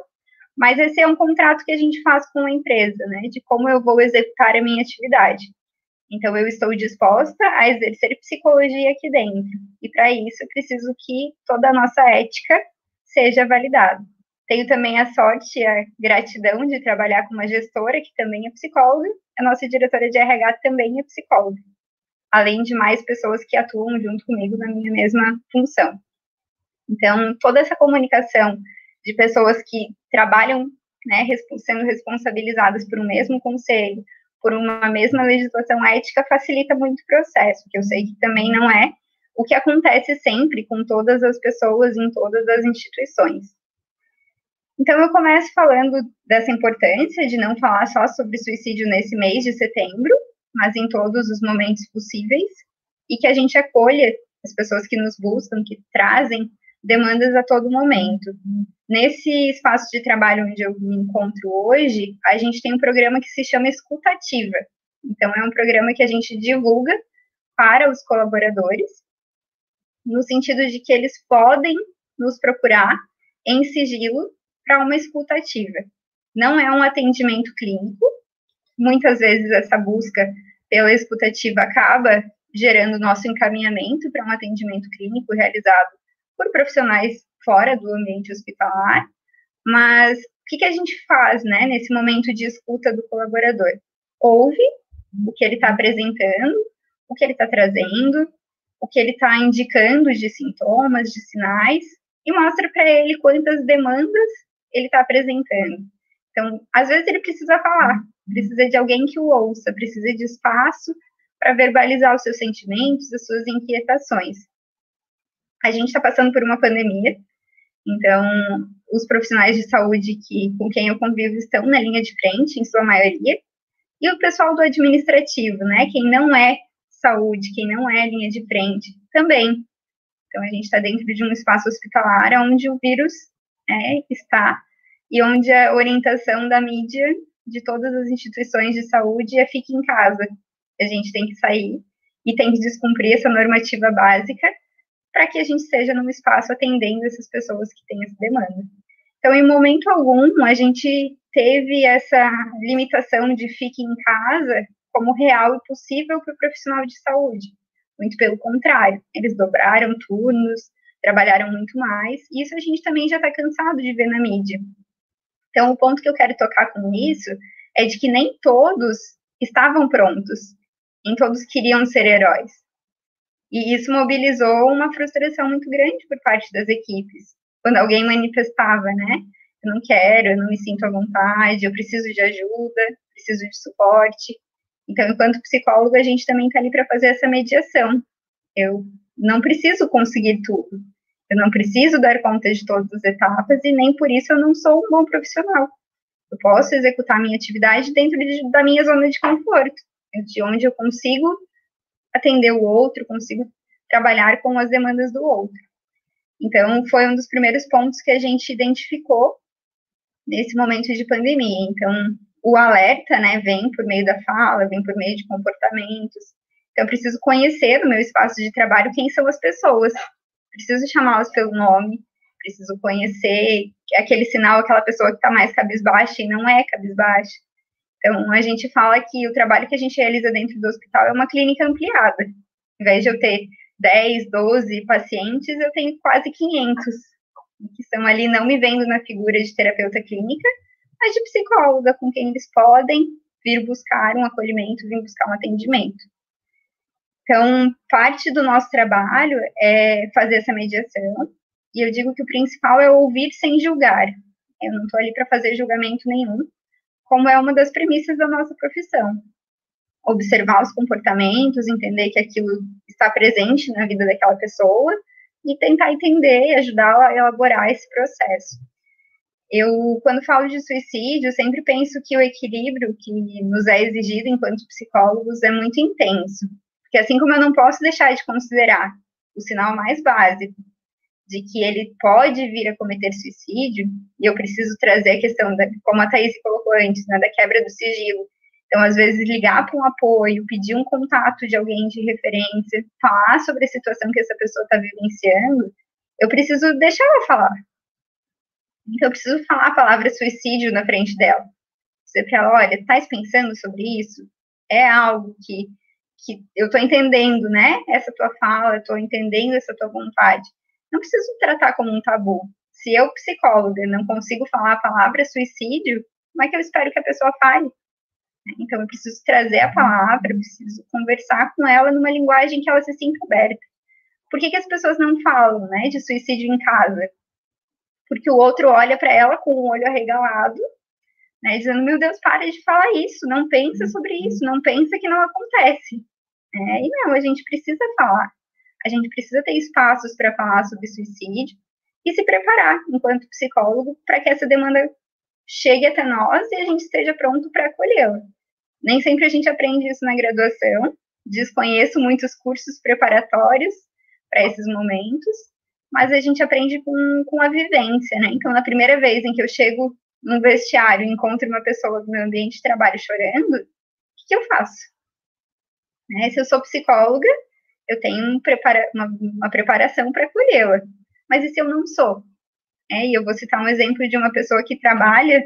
[SPEAKER 4] Mas esse é um contrato que a gente faz com a empresa, né, de como eu vou executar a minha atividade. Então, eu estou disposta a exercer psicologia aqui dentro. E para isso, preciso que toda a nossa ética seja validada. Tenho também a sorte e a gratidão de trabalhar com uma gestora que também é psicóloga. A nossa diretora de RH também é psicóloga. Além de mais pessoas que atuam junto comigo na minha mesma função. Então, toda essa comunicação de pessoas que trabalham, né, sendo responsabilizadas por um mesmo conselho, por uma mesma legislação ética facilita muito o processo, que eu sei que também não é o que acontece sempre com todas as pessoas em todas as instituições. Então, eu começo falando dessa importância de não falar só sobre suicídio nesse mês de setembro, mas em todos os momentos possíveis, e que a gente acolha as pessoas que nos buscam, que trazem demandas a todo momento. Nesse espaço de trabalho onde eu me encontro hoje, a gente tem um programa que se chama Escutativa. Então, é um programa que a gente divulga para os colaboradores, no sentido de que eles podem nos procurar em sigilo para uma escutativa. Não é um atendimento clínico, muitas vezes essa busca pela escutativa acaba gerando nosso encaminhamento para um atendimento clínico realizado por profissionais fora do ambiente hospitalar, mas o que, que a gente faz, né, nesse momento de escuta do colaborador? Ouve o que ele está apresentando, o que ele está trazendo, o que ele está indicando de sintomas, de sinais, e mostra para ele quantas demandas ele está apresentando. Então, às vezes ele precisa falar, precisa de alguém que o ouça, precisa de espaço para verbalizar os seus sentimentos, as suas inquietações a gente está passando por uma pandemia, então os profissionais de saúde que, com quem eu convivo estão na linha de frente, em sua maioria, e o pessoal do administrativo, né, quem não é saúde, quem não é linha de frente, também. Então a gente está dentro de um espaço hospitalar onde o vírus é, está e onde a orientação da mídia de todas as instituições de saúde é fique em casa. A gente tem que sair e tem que descumprir essa normativa básica para que a gente esteja num espaço atendendo essas pessoas que têm essa demanda. Então, em momento algum, a gente teve essa limitação de fique em casa como real e possível para o profissional de saúde. Muito pelo contrário, eles dobraram turnos, trabalharam muito mais, e isso a gente também já está cansado de ver na mídia. Então, o ponto que eu quero tocar com isso é de que nem todos estavam prontos, nem todos queriam ser heróis. E isso mobilizou uma frustração muito grande por parte das equipes. Quando alguém manifestava, né? Eu não quero, eu não me sinto à vontade, eu preciso de ajuda, preciso de suporte. Então, enquanto psicólogo, a gente também está ali para fazer essa mediação. Eu não preciso conseguir tudo. Eu não preciso dar conta de todas as etapas e nem por isso eu não sou um bom profissional. Eu posso executar minha atividade dentro de, da minha zona de conforto, de onde eu consigo atender o outro, consigo trabalhar com as demandas do outro. Então, foi um dos primeiros pontos que a gente identificou nesse momento de pandemia. Então, o alerta, né, vem por meio da fala, vem por meio de comportamentos. Então, eu preciso conhecer no meu espaço de trabalho quem são as pessoas. Preciso chamá-las pelo nome, preciso conhecer aquele sinal, aquela pessoa que está mais cabisbaixa e não é cabisbaixa. Então, a gente fala que o trabalho que a gente realiza dentro do hospital é uma clínica ampliada. Ao invés de eu ter 10, 12 pacientes, eu tenho quase 500, que estão ali não me vendo na figura de terapeuta clínica, mas de psicóloga, com quem eles podem vir buscar um acolhimento, vir buscar um atendimento. Então, parte do nosso trabalho é fazer essa mediação, e eu digo que o principal é ouvir sem julgar. Eu não estou ali para fazer julgamento nenhum, como é uma das premissas da nossa profissão. Observar os comportamentos, entender que aquilo está presente na vida daquela pessoa e tentar entender e ajudá-la a elaborar esse processo. Eu, quando falo de suicídio, sempre penso que o equilíbrio que nos é exigido enquanto psicólogos é muito intenso. Porque assim como eu não posso deixar de considerar o sinal mais básico de que ele pode vir a cometer suicídio, e eu preciso trazer a questão, da, como a Thaís colocou antes, né, da quebra do sigilo. Então, às vezes, ligar para um apoio, pedir um contato de alguém de referência, falar sobre a situação que essa pessoa está vivenciando, eu preciso deixar ela falar. Então, eu preciso falar a palavra suicídio na frente dela. Para ela, olha, estás pensando sobre isso? É algo que, que eu estou entendendo, né? Essa tua fala, estou entendendo essa tua vontade não preciso tratar como um tabu. Se eu, psicóloga, não consigo falar a palavra suicídio, como é que eu espero que a pessoa fale? Então, eu preciso trazer a palavra, eu preciso conversar com ela numa linguagem que ela se sinta aberta. Por que, que as pessoas não falam né, de suicídio em casa? Porque o outro olha para ela com o olho arregalado, né, dizendo: Meu Deus, para de falar isso, não pensa sobre isso, não pensa que não acontece. É, e não, a gente precisa falar a gente precisa ter espaços para falar sobre suicídio e se preparar, enquanto psicólogo, para que essa demanda chegue até nós e a gente esteja pronto para acolhê-la. Nem sempre a gente aprende isso na graduação, desconheço muitos cursos preparatórios para esses momentos, mas a gente aprende com, com a vivência, né? Então, na primeira vez em que eu chego no vestiário e encontro uma pessoa no meu ambiente de trabalho chorando, o que, que eu faço? Né? Se eu sou psicóloga, eu tenho um prepara uma, uma preparação para acolhê-la. Mas e se eu não sou? É, e eu vou citar um exemplo de uma pessoa que trabalha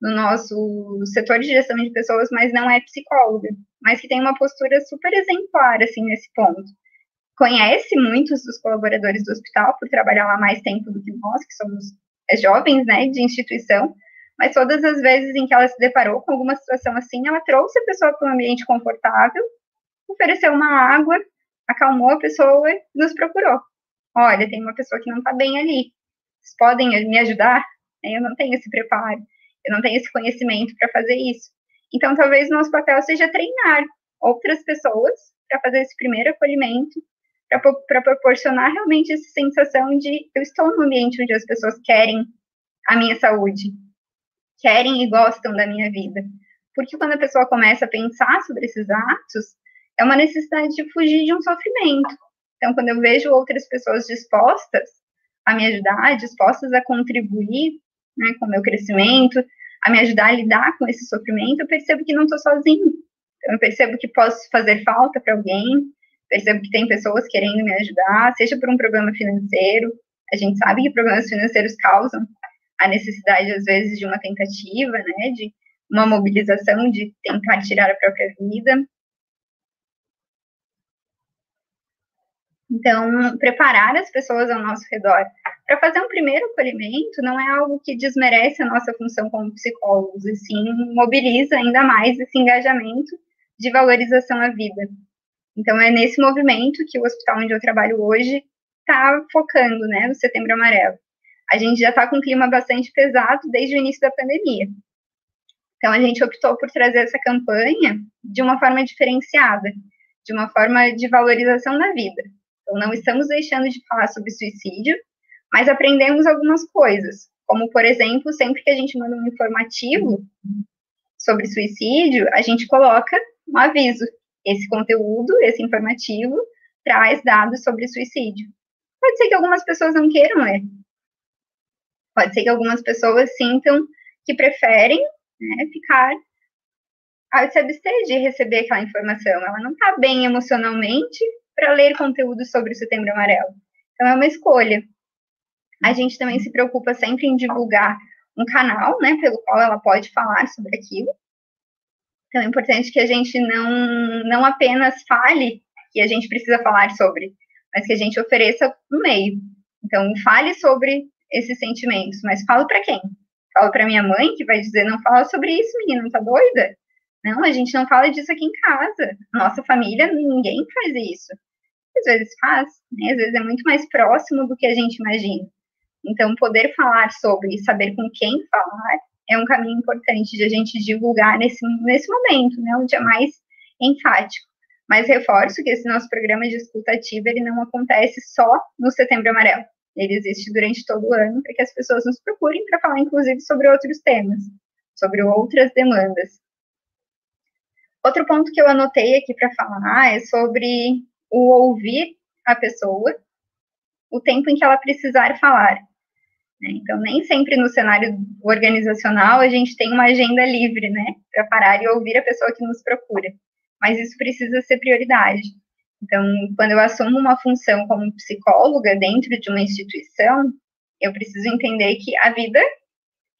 [SPEAKER 4] no nosso setor de gestão de pessoas, mas não é psicóloga, mas que tem uma postura super exemplar, assim, nesse ponto. Conhece muitos dos colaboradores do hospital, por trabalhar lá mais tempo do que nós, que somos é, jovens, né, de instituição, mas todas as vezes em que ela se deparou com alguma situação assim, ela trouxe a pessoa para um ambiente confortável, ofereceu uma água, acalmou a pessoa e nos procurou. Olha, tem uma pessoa que não está bem ali. Vocês podem me ajudar? Eu não tenho esse preparo, eu não tenho esse conhecimento para fazer isso. Então, talvez o nosso papel seja treinar outras pessoas para fazer esse primeiro acolhimento, para proporcionar realmente essa sensação de eu estou no ambiente onde as pessoas querem a minha saúde, querem e gostam da minha vida. Porque quando a pessoa começa a pensar sobre esses atos, é uma necessidade de fugir de um sofrimento. Então, quando eu vejo outras pessoas dispostas a me ajudar, dispostas a contribuir né, com o meu crescimento, a me ajudar a lidar com esse sofrimento, eu percebo que não estou sozinho. Então, eu percebo que posso fazer falta para alguém, percebo que tem pessoas querendo me ajudar, seja por um problema financeiro. A gente sabe que problemas financeiros causam a necessidade, às vezes, de uma tentativa, né, de uma mobilização de tentar tirar a própria vida. Então, preparar as pessoas ao nosso redor para fazer um primeiro acolhimento não é algo que desmerece a nossa função como psicólogos, e sim mobiliza ainda mais esse engajamento de valorização à vida. Então, é nesse movimento que o hospital onde eu trabalho hoje está focando, né, no Setembro Amarelo. A gente já está com um clima bastante pesado desde o início da pandemia. Então, a gente optou por trazer essa campanha de uma forma diferenciada, de uma forma de valorização da vida. Então, não estamos deixando de falar sobre suicídio, mas aprendemos algumas coisas, como, por exemplo, sempre que a gente manda um informativo sobre suicídio, a gente coloca um aviso. Esse conteúdo, esse informativo, traz dados sobre suicídio. Pode ser que algumas pessoas não queiram ler. Pode ser que algumas pessoas sintam que preferem né, ficar a se abster de receber aquela informação. Ela não está bem emocionalmente para ler conteúdo sobre o Setembro Amarelo. Então, é uma escolha. A gente também se preocupa sempre em divulgar um canal, né, pelo qual ela pode falar sobre aquilo. Então, é importante que a gente não, não apenas fale que a gente precisa falar sobre, mas que a gente ofereça um meio. Então, fale sobre esses sentimentos, mas falo para quem? Falo para minha mãe, que vai dizer, não fala sobre isso, menina, tá doida? Não, a gente não fala disso aqui em casa. Nossa família, ninguém faz isso. Às vezes faz, né? Às vezes é muito mais próximo do que a gente imagina. Então, poder falar sobre e saber com quem falar é um caminho importante de a gente divulgar nesse, nesse momento, né? Onde é mais enfático. Mas reforço que esse nosso programa de escuta ativa, ele não acontece só no Setembro Amarelo. Ele existe durante todo o ano para que as pessoas nos procurem para falar, inclusive, sobre outros temas, sobre outras demandas. Outro ponto que eu anotei aqui para falar é sobre o ouvir a pessoa o tempo em que ela precisar falar. Né? Então, nem sempre no cenário organizacional a gente tem uma agenda livre, né, para parar e ouvir a pessoa que nos procura. Mas isso precisa ser prioridade. Então, quando eu assumo uma função como psicóloga dentro de uma instituição, eu preciso entender que a vida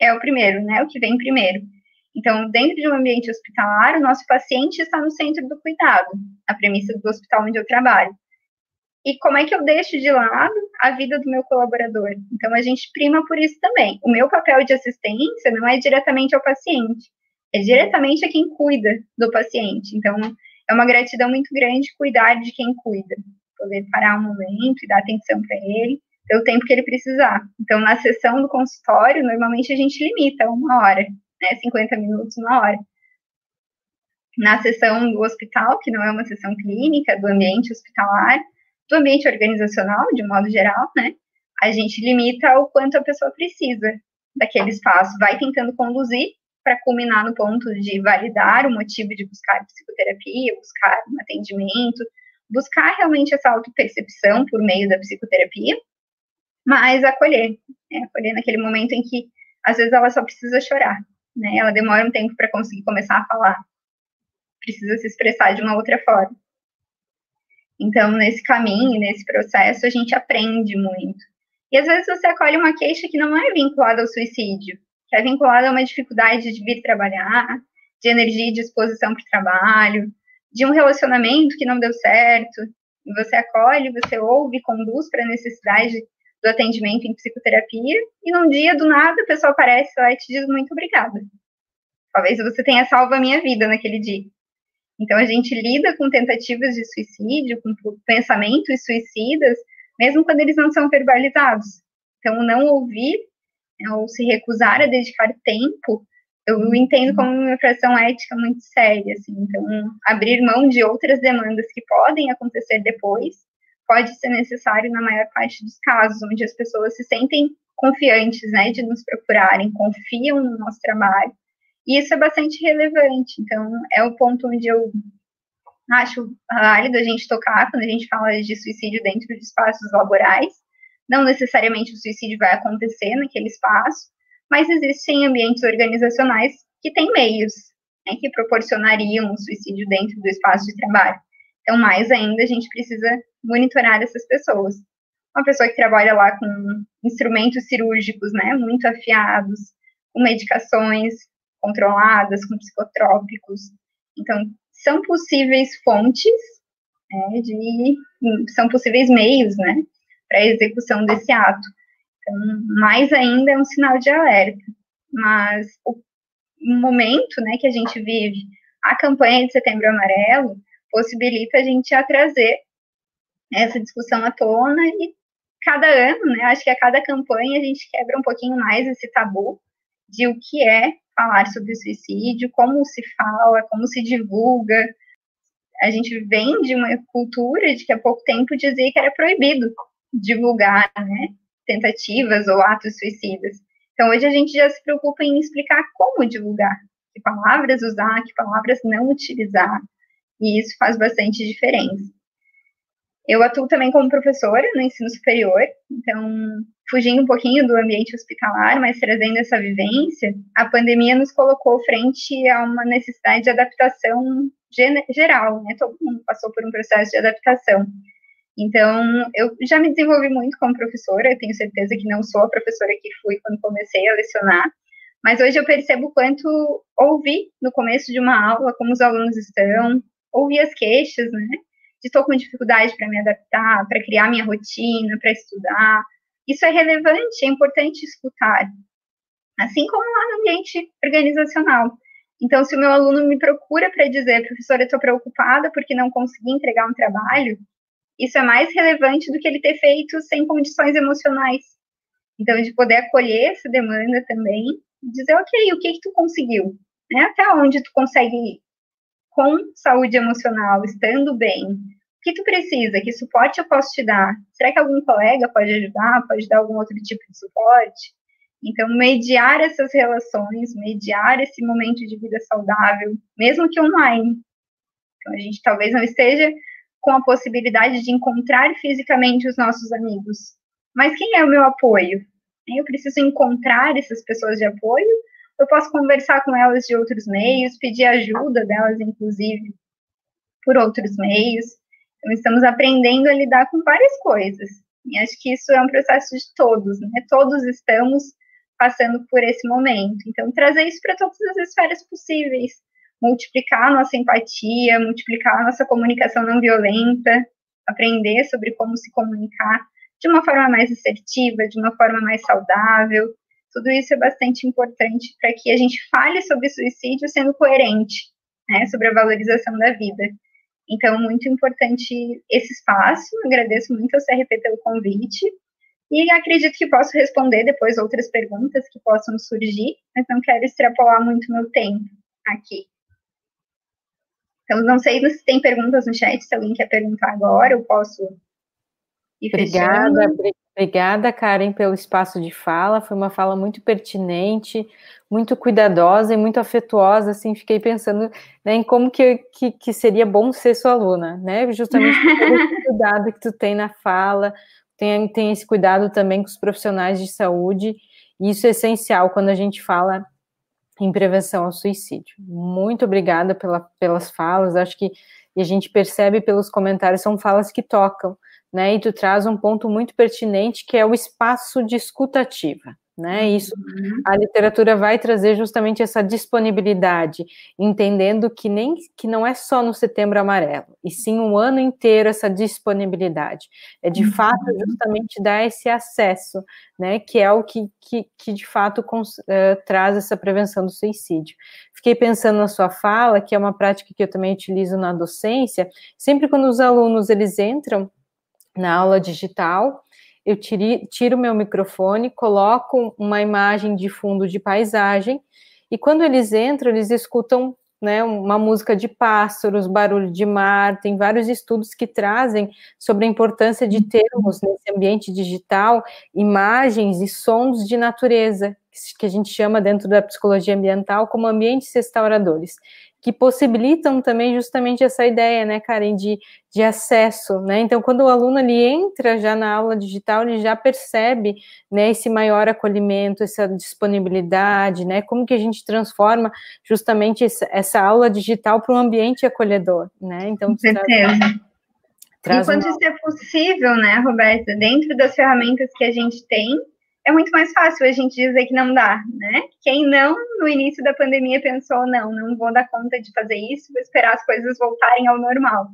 [SPEAKER 4] é o primeiro, né, o que vem primeiro. Então, dentro de um ambiente hospitalar, o nosso paciente está no centro do cuidado, a premissa do hospital onde eu trabalho e como é que eu deixo de lado a vida do meu colaborador. Então, a gente prima por isso também. O meu papel de assistência não é diretamente ao paciente, é diretamente a quem cuida do paciente. Então, é uma gratidão muito grande cuidar de quem cuida, poder parar um momento e dar atenção para ele, pelo tempo que ele precisar. Então, na sessão do consultório, normalmente a gente limita uma hora, né, 50 minutos, uma hora. Na sessão do hospital, que não é uma sessão clínica, do ambiente hospitalar, do ambiente organizacional, de modo geral, né, a gente limita o quanto a pessoa precisa daquele espaço, vai tentando conduzir para culminar no ponto de validar o motivo de buscar psicoterapia, buscar um atendimento, buscar realmente essa autopercepção por meio da psicoterapia, mas acolher, né, acolher naquele momento em que às vezes ela só precisa chorar, né, ela demora um tempo para conseguir começar a falar, precisa se expressar de uma outra forma. Então, nesse caminho, nesse processo, a gente aprende muito. E às vezes você acolhe uma queixa que não é vinculada ao suicídio, que é vinculada a uma dificuldade de vir trabalhar, de energia e disposição para o trabalho, de um relacionamento que não deu certo. Você acolhe, você ouve, conduz para a necessidade do atendimento em psicoterapia, e num dia, do nada, a pessoa aparece lá e te diz muito obrigada. Talvez você tenha salvo a minha vida naquele dia. Então, a gente lida com tentativas de suicídio, com pensamentos suicidas, mesmo quando eles não são verbalizados. Então, não ouvir né, ou se recusar a dedicar tempo, eu entendo como uma infração ética muito séria. Assim. Então, abrir mão de outras demandas que podem acontecer depois pode ser necessário na maior parte dos casos, onde as pessoas se sentem confiantes né, de nos procurarem, confiam no nosso trabalho e isso é bastante relevante. Então, é o ponto onde eu acho válido a gente tocar quando a gente fala de suicídio dentro de espaços laborais. Não necessariamente o suicídio vai acontecer naquele espaço, mas existem ambientes organizacionais que têm meios né, que proporcionariam o suicídio dentro do espaço de trabalho. Então, mais ainda, a gente precisa monitorar essas pessoas. Uma pessoa que trabalha lá com instrumentos cirúrgicos, né, muito afiados, com medicações, controladas, com psicotrópicos. Então, são possíveis fontes né, de, são possíveis meios, né, para a execução desse ato. Então, mais ainda é um sinal de alerta. Mas o momento, né, que a gente vive, a campanha de Setembro Amarelo, possibilita a gente a trazer essa discussão à tona e cada ano, né, acho que a cada campanha a gente quebra um pouquinho mais esse tabu de o que é falar sobre suicídio, como se fala, como se divulga. A gente vem de uma cultura de que há pouco tempo dizia que era proibido divulgar, né, tentativas ou atos suicidas. Então hoje a gente já se preocupa em explicar como divulgar, que palavras usar, que palavras não utilizar, e isso faz bastante diferença. Eu atuo também como professora no ensino superior, então, fugindo um pouquinho do ambiente hospitalar, mas trazendo essa vivência, a pandemia nos colocou frente a uma necessidade de adaptação geral, né? Todo mundo passou por um processo de adaptação. Então, eu já me desenvolvi muito como professora, tenho certeza que não sou a professora que fui quando comecei a lecionar, mas hoje eu percebo quanto ouvi no começo de uma aula como os alunos estão, ouvir as queixas, né? De estou com dificuldade para me adaptar, para criar minha rotina, para estudar. Isso é relevante, é importante escutar. Assim como lá no ambiente organizacional. Então, se o meu aluno me procura para dizer, professora, estou preocupada porque não consegui entregar um trabalho, isso é mais relevante do que ele ter feito sem condições emocionais. Então, de poder acolher essa demanda também, dizer, ok, o que que tu conseguiu? Né? Até onde tu consegue ir? Com saúde emocional, estando bem, o que tu precisa? Que suporte eu posso te dar? Será que algum colega pode ajudar? Pode dar algum outro tipo de suporte? Então, mediar essas relações, mediar esse momento de vida saudável, mesmo que online. Então, a gente talvez não esteja com a possibilidade de encontrar fisicamente os nossos amigos. Mas quem é o meu apoio? Eu preciso encontrar essas pessoas de apoio eu posso conversar com elas de outros meios, pedir ajuda delas, inclusive, por outros meios. Então, estamos aprendendo a lidar com várias coisas. E acho que isso é um processo de todos, né? Todos estamos passando por esse momento. Então, trazer isso para todas as esferas possíveis. Multiplicar a nossa empatia, multiplicar a nossa comunicação não violenta, aprender sobre como se comunicar de uma forma mais assertiva, de uma forma mais saudável, tudo isso é bastante importante para que a gente fale sobre suicídio sendo coerente, né, sobre a valorização da vida. Então, muito importante esse espaço. Agradeço muito ao CRP pelo convite. E acredito que posso responder depois outras perguntas que possam surgir, mas não quero extrapolar muito meu tempo aqui. Então, não sei se tem perguntas no chat, se alguém quer perguntar agora, eu posso
[SPEAKER 2] ir Obrigada, fechando. Obrigada, Karen, pelo espaço de fala. Foi uma fala muito pertinente, muito cuidadosa e muito afetuosa. Assim, fiquei pensando né, em como que, que, que, seria bom ser sua aluna, né? Justamente pelo *laughs* cuidado que tu tem na fala, tem, tem esse cuidado também com os profissionais de saúde. E isso é essencial quando a gente fala em prevenção ao suicídio. Muito obrigada pela, pelas falas. Acho que a gente percebe pelos comentários são falas que tocam né? E tu traz um ponto muito pertinente que é o espaço de escutativa. Né? Isso uhum. a literatura vai trazer justamente essa disponibilidade, entendendo que nem que não é só no setembro amarelo, e sim um ano inteiro essa disponibilidade. É de uhum. fato justamente dar esse acesso, né? Que é o que, que, que de fato uh, traz essa prevenção do suicídio. Fiquei pensando na sua fala, que é uma prática que eu também utilizo na docência, sempre quando os alunos eles entram na aula digital, eu tiro, tiro meu microfone, coloco uma imagem de fundo de paisagem, e quando eles entram, eles escutam né, uma música de pássaros, barulho de mar, tem vários estudos que trazem sobre a importância de termos nesse ambiente digital imagens e sons de natureza, que a gente chama dentro da psicologia ambiental como ambientes restauradores que possibilitam também justamente essa ideia, né, Karen, de, de acesso, né? Então, quando o aluno ele entra já na aula digital, ele já percebe, né, esse maior acolhimento, essa disponibilidade, né? Como que a gente transforma justamente essa, aula digital para um ambiente acolhedor, né?
[SPEAKER 4] Então, Enquanto isso é possível, né, Roberta, dentro das ferramentas que a gente tem, é muito mais fácil a gente dizer que não dá, né? Quem não, no início da pandemia, pensou, não, não vou dar conta de fazer isso, vou esperar as coisas voltarem ao normal.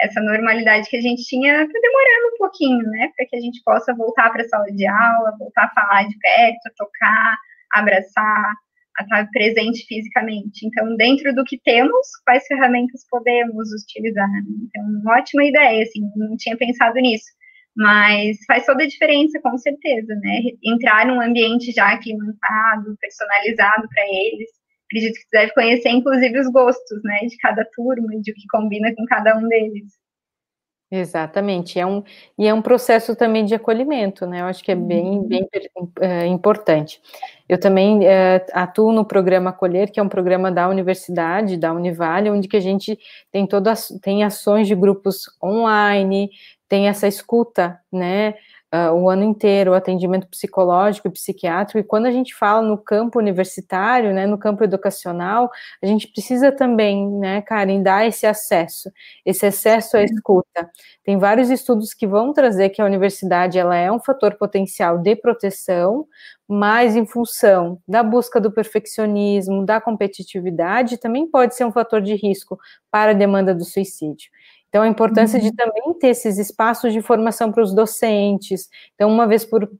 [SPEAKER 4] Essa normalidade que a gente tinha está demorando um pouquinho, né? Para que a gente possa voltar para a sala de aula, voltar a falar de perto, tocar, abraçar, a estar presente fisicamente. Então, dentro do que temos, quais ferramentas podemos utilizar? Então, ótima ideia, assim, não tinha pensado nisso. Mas faz toda a diferença, com certeza, né? Entrar num ambiente já climatado, personalizado para eles. Acredito que você deve conhecer, inclusive, os gostos, né, de cada turma, de o que combina com cada um deles.
[SPEAKER 2] Exatamente, é um, e é um processo também de acolhimento, né? Eu acho que é bem, uhum. bem é, importante. Eu também é, atuo no programa Acolher, que é um programa da universidade, da Univale, onde que a gente tem todas tem ações de grupos online, tem essa escuta, né? uh, o ano inteiro, o atendimento psicológico e psiquiátrico, e quando a gente fala no campo universitário, né, no campo educacional, a gente precisa também, né, Karen, dar esse acesso, esse acesso à escuta. Tem vários estudos que vão trazer que a universidade ela é um fator potencial de proteção, mas em função da busca do perfeccionismo, da competitividade, também pode ser um fator de risco para a demanda do suicídio. Então, a importância uhum. de também ter esses espaços de formação para os docentes. Então, uma vez por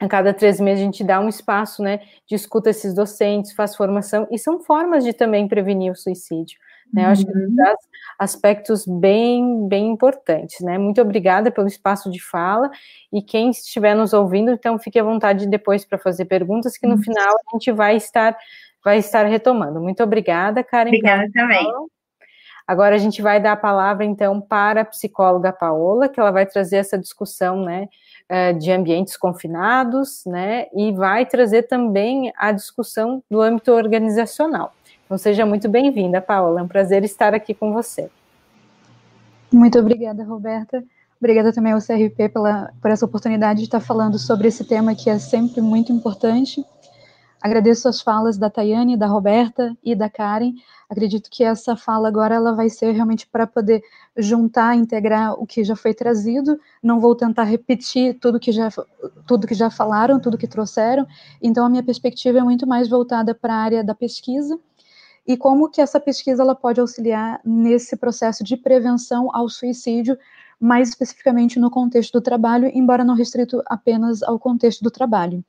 [SPEAKER 2] a cada três meses a gente dá um espaço, né, de escuta esses docentes, faz formação, e são formas de também prevenir o suicídio, né, eu acho que uhum. traz aspectos bem, bem importantes, né, muito obrigada pelo espaço de fala, e quem estiver nos ouvindo, então fique à vontade depois para fazer perguntas, que no uhum. final a gente vai estar, vai estar retomando. Muito obrigada, Karen.
[SPEAKER 4] Obrigada também.
[SPEAKER 2] Agora a gente vai dar a palavra, então, para a psicóloga Paola, que ela vai trazer essa discussão, né, eh, de ambientes confinados, né, e vai trazer também a discussão do âmbito organizacional. Então, seja muito bem-vinda, Paola, é um prazer estar aqui com você.
[SPEAKER 5] Muito obrigada, Roberta. Obrigada também ao CRP pela, por essa oportunidade de estar falando sobre esse tema que é sempre muito importante. Agradeço as falas da Tayane, da Roberta e da Karen. Acredito que essa fala agora ela vai ser realmente para poder juntar, integrar o que já foi trazido. Não vou tentar repetir tudo que já tudo que já falaram, tudo que trouxeram. Então a minha perspectiva é muito mais voltada para a área da pesquisa e como que essa pesquisa ela pode auxiliar nesse processo de prevenção ao suicídio, mais especificamente no contexto do trabalho, embora não restrito apenas ao contexto do trabalho.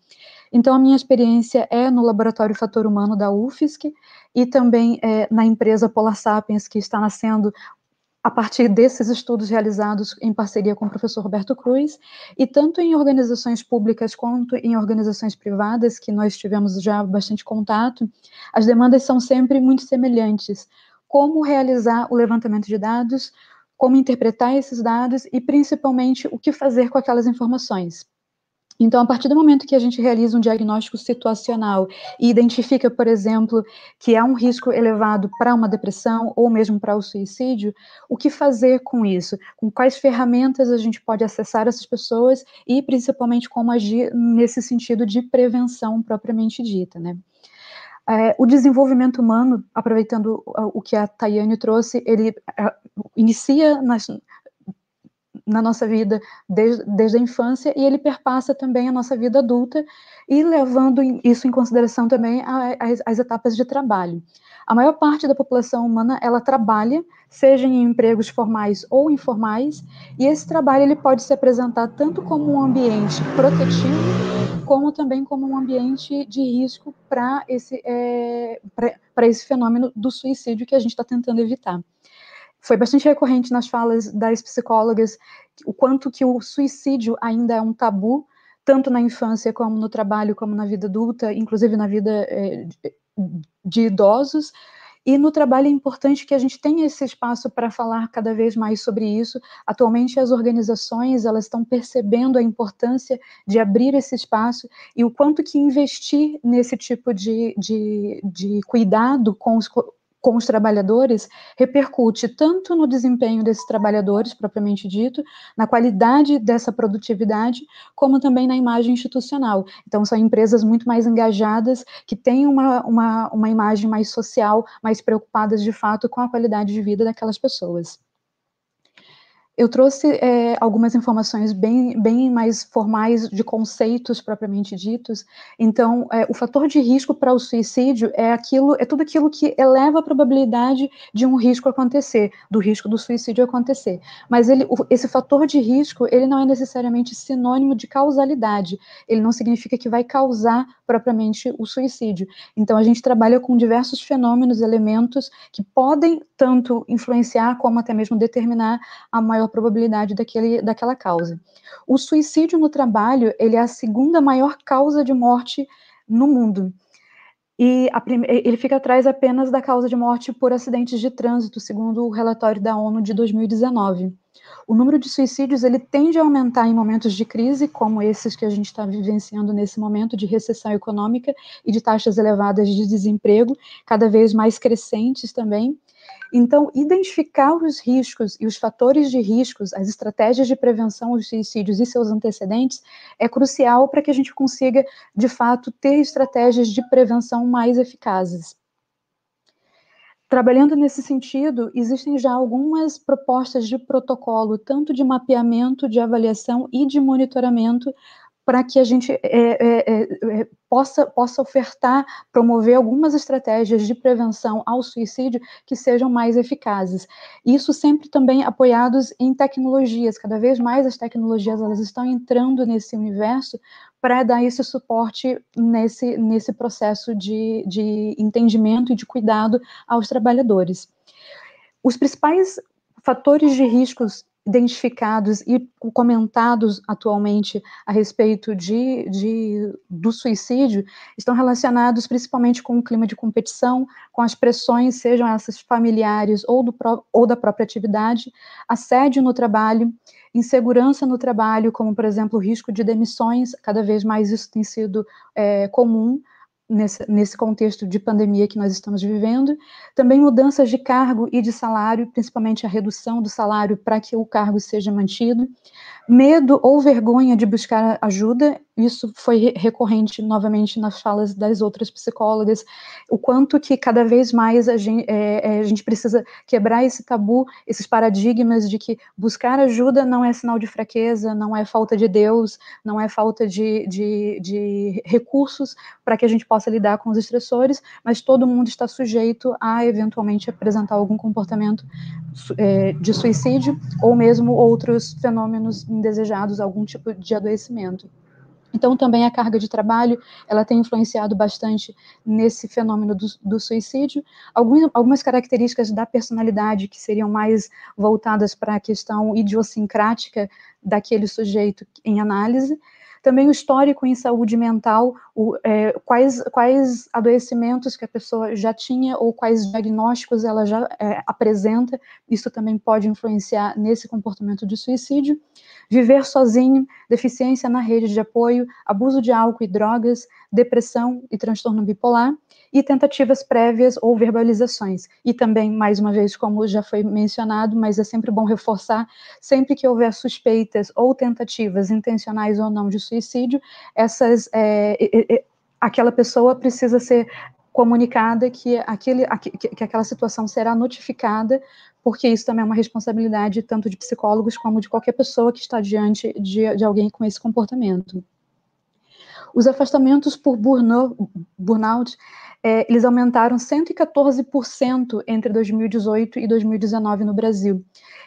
[SPEAKER 5] Então, a minha experiência é no Laboratório Fator Humano da UFSC e também é, na empresa Polar Sapiens, que está nascendo a partir desses estudos realizados em parceria com o professor Roberto Cruz, e tanto em organizações públicas quanto em organizações privadas, que nós tivemos já bastante contato, as demandas são sempre muito semelhantes. Como realizar o levantamento de dados, como interpretar esses dados e, principalmente, o que fazer com aquelas informações. Então, a partir do momento que a gente realiza um diagnóstico situacional e identifica, por exemplo, que há um risco elevado para uma depressão ou mesmo para o suicídio, o que fazer com isso? Com quais ferramentas a gente pode acessar essas pessoas e, principalmente, como agir nesse sentido de prevenção propriamente dita, né? É, o desenvolvimento humano, aproveitando o que a Tayane trouxe, ele é, inicia nas, na nossa vida desde, desde a infância e ele perpassa também a nossa vida adulta e levando isso em consideração também as, as etapas de trabalho. A maior parte da população humana ela trabalha, seja em empregos formais ou informais, e esse trabalho ele pode se apresentar tanto como um ambiente protetivo, como também como um ambiente de risco para esse, é, esse fenômeno do suicídio que a gente está tentando evitar foi bastante recorrente nas falas das psicólogas o quanto que o suicídio ainda é um tabu, tanto na infância como no trabalho, como na vida adulta, inclusive na vida é, de idosos. E no trabalho é importante que a gente tenha esse espaço para falar cada vez mais sobre isso. Atualmente as organizações elas estão percebendo a importância de abrir esse espaço e o quanto que investir nesse tipo de, de, de cuidado com os com os trabalhadores repercute tanto no desempenho desses trabalhadores, propriamente dito, na qualidade dessa produtividade, como também na imagem institucional. Então, são empresas muito mais engajadas, que têm uma, uma, uma imagem mais social, mais preocupadas de fato com a qualidade de vida daquelas pessoas. Eu trouxe é, algumas informações bem, bem mais formais de conceitos propriamente ditos. Então, é, o fator de risco para o suicídio é aquilo, é tudo aquilo que eleva a probabilidade de um risco acontecer, do risco do suicídio acontecer. Mas ele, o, esse fator de risco, ele não é necessariamente sinônimo de causalidade. Ele não significa que vai causar propriamente o suicídio. Então, a gente trabalha com diversos fenômenos, elementos que podem tanto influenciar como até mesmo determinar a maior maior probabilidade daquele, daquela causa. O suicídio no trabalho, ele é a segunda maior causa de morte no mundo. E ele fica atrás apenas da causa de morte por acidentes de trânsito, segundo o relatório da ONU de 2019. O número de suicídios ele tende a aumentar em momentos de crise, como esses que a gente está vivenciando nesse momento de recessão econômica e de taxas elevadas de desemprego, cada vez mais crescentes também. Então, identificar os riscos e os fatores de riscos, as estratégias de prevenção aos suicídios e seus antecedentes é crucial para que a gente consiga, de fato, ter estratégias de prevenção mais eficazes. Trabalhando nesse sentido, existem já algumas propostas de protocolo, tanto de mapeamento, de avaliação e de monitoramento para que a gente é, é, é, possa, possa ofertar, promover algumas estratégias de prevenção ao suicídio que sejam mais eficazes. Isso sempre também apoiados em tecnologias, cada vez mais as tecnologias elas estão entrando nesse universo para dar esse suporte nesse, nesse processo de, de entendimento e de cuidado aos trabalhadores. Os principais fatores de riscos identificados e comentados atualmente a respeito de, de, do suicídio estão relacionados principalmente com o clima de competição, com as pressões, sejam essas familiares ou, do, ou da própria atividade, assédio no trabalho, insegurança no trabalho, como, por exemplo, o risco de demissões, cada vez mais isso tem sido é, comum, nesse, nesse contexto de pandemia que nós estamos vivendo. Também mudanças de cargo e de salário, principalmente a redução do salário para que o cargo seja mantido. Medo ou vergonha de buscar ajuda, isso foi recorrente novamente nas falas das outras psicólogas, o quanto que cada vez mais a gente, é, é, a gente, precisa quebrar esse tabu, esses paradigmas de que buscar ajuda não é sinal de fraqueza, não é falta de Deus, não é falta de, de, de recursos para que a gente possa lidar com os estressores, mas todo mundo está sujeito a eventualmente apresentar algum comportamento é, de suicídio ou mesmo outros fenômenos indesejados, algum tipo de adoecimento. Então, também a carga de trabalho, ela tem influenciado bastante nesse fenômeno do, do suicídio. Algumas, características da personalidade que seriam mais voltadas para a questão idiosincrática daquele sujeito em análise, também o histórico em saúde mental, o, é, quais, quais adoecimentos que a pessoa já tinha ou quais diagnósticos ela já é, apresenta, isso também pode influenciar nesse comportamento de suicídio. Viver sozinho, deficiência na rede de apoio, abuso de álcool e drogas, depressão e transtorno bipolar, e tentativas prévias ou verbalizações. E também, mais uma vez, como já foi mencionado, mas é sempre bom reforçar, sempre que houver suspeitas ou tentativas intencionais ou não de suicídio, essas, é, é, aquela pessoa precisa ser comunicada que, aquele, que aquela situação será notificada, porque isso também é uma responsabilidade tanto de psicólogos como de qualquer pessoa que está diante de, de alguém com esse comportamento. Os afastamentos por burnout, é, eles aumentaram 114% entre 2018 e 2019 no Brasil.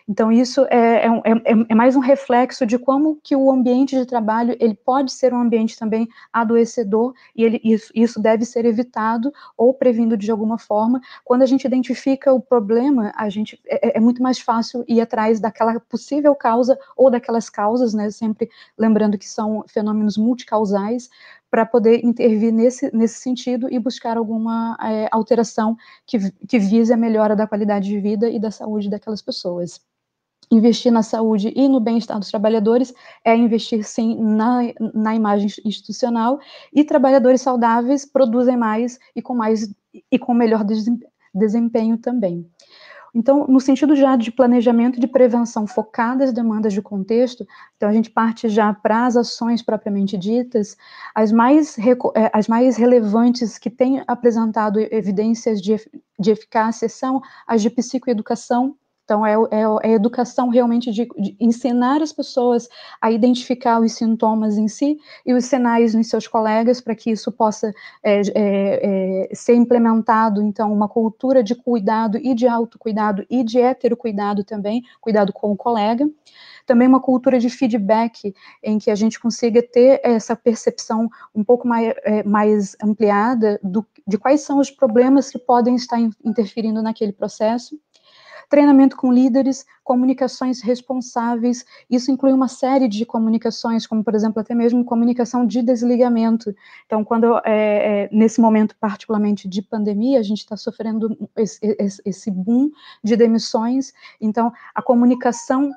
[SPEAKER 5] Então, isso é, é, é, é, mais um reflexo de como que o ambiente de trabalho ele pode ser um ambiente também adoecedor e ele, isso, isso deve ser evitado ou previndo de alguma forma. Quando a gente identifica o problema, a gente é, é, é muito mais fácil ir atrás daquela possível causa ou daquelas causas, né? Sempre lembrando que são fenômenos multicausais, para poder intervir nesse, nesse sentido e buscar alguma é, alteração que, que vise a melhora da qualidade de vida e da saúde daquelas pessoas investir na saúde e no bem-estar dos trabalhadores é investir sim na, na imagem institucional e trabalhadores saudáveis produzem mais e com mais e com melhor desempenho também. Então, no sentido já de planejamento de prevenção focada às demandas de contexto, então a gente parte já para as ações propriamente ditas, as mais, é, as mais relevantes que têm apresentado evidências de, de eficácia são as de psicoeducação, Então, é, é, é educação realmente de, de, ensinar as pessoas a identificar os sintomas em si e os sinais nos seus colegas, para que isso possa é, é, é, ser implementado, então, uma cultura de cuidado e de autocuidado e de heterocuidado também, cuidado com o colega. Também uma cultura de feedback em que a gente consiga ter essa percepção um pouco mais, é, mais ampliada do, de quais são os problemas que podem estar interferindo naquele processo treinamento com líderes, comunicações responsáveis. Isso inclui uma série de comunicações, como, por exemplo, até mesmo comunicação de desligamento. Então, quando, é, é, nesse momento, particularmente de pandemia, a gente está sofrendo esse, esse boom de demissões. Então, a comunicação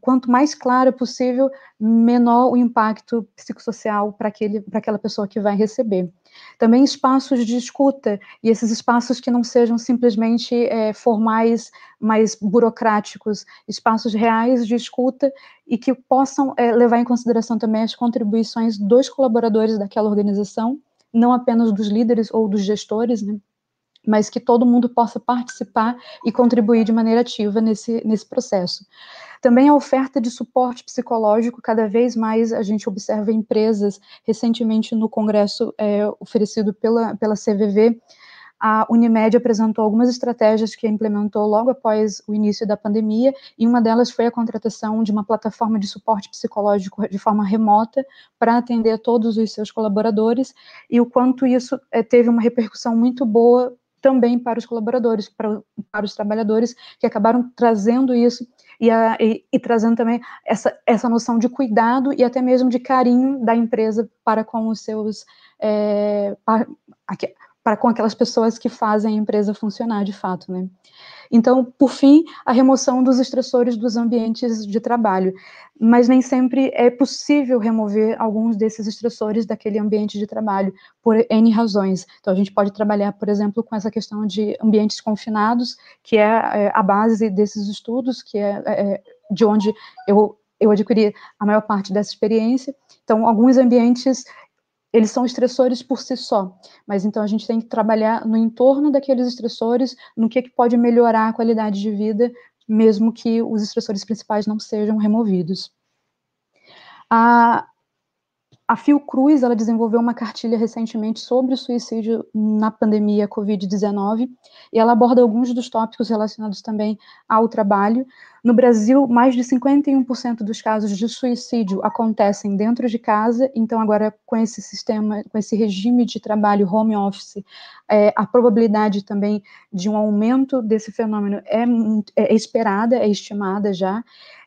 [SPEAKER 5] quanto mais clara possível, menor o impacto psicossocial para aquela pessoa que vai receber. Também espaços de escuta, e esses espaços que não sejam simplesmente é, formais, mais burocráticos, espaços reais de escuta e que possam é, levar em consideração também as contribuições dos colaboradores daquela organização, não apenas dos líderes ou dos gestores, né, mas que todo mundo possa participar e contribuir de maneira ativa nesse, nesse processo. Também a oferta de suporte psicológico, cada vez mais a gente observa empresas, recentemente no congresso é, oferecido pela, pela CVV, a Unimed apresentou algumas estratégias que implementou logo após o início da pandemia, e uma delas foi a contratação de uma plataforma de suporte psicológico de forma remota para atender todos os seus colaboradores, e o quanto isso é, teve uma repercussão muito boa também para os colaboradores, para, para os trabalhadores, que acabaram trazendo isso e, a, e, e, trazendo também essa, essa noção de cuidado e até mesmo de carinho da empresa para com os seus. É, para com aquelas pessoas que fazem a empresa funcionar de fato, né? Então, por fim, a remoção dos estressores dos ambientes de trabalho. Mas nem sempre é possível remover alguns desses estressores daquele ambiente de trabalho, por N razões. Então, a gente pode trabalhar, por exemplo, com essa questão de ambientes confinados, que é, é a base desses estudos, que é, é de onde eu, eu adquiri a maior parte dessa experiência. Então, alguns ambientes eles são estressores por si só, mas então a gente tem que trabalhar no entorno daqueles estressores, no que, que pode melhorar a qualidade de vida, mesmo que os estressores principais não sejam removidos. A, a Fiocruz, ela desenvolveu uma cartilha recentemente sobre o suicídio na pandemia Covid-19, e ela aborda alguns dos tópicos relacionados também ao trabalho. No Brasil, mais de 51% dos casos de suicídio acontecem dentro de casa, então agora com esse sistema, com esse regime de trabalho home office, é, a probabilidade também de um aumento desse fenômeno é, é esperada, é estimada já,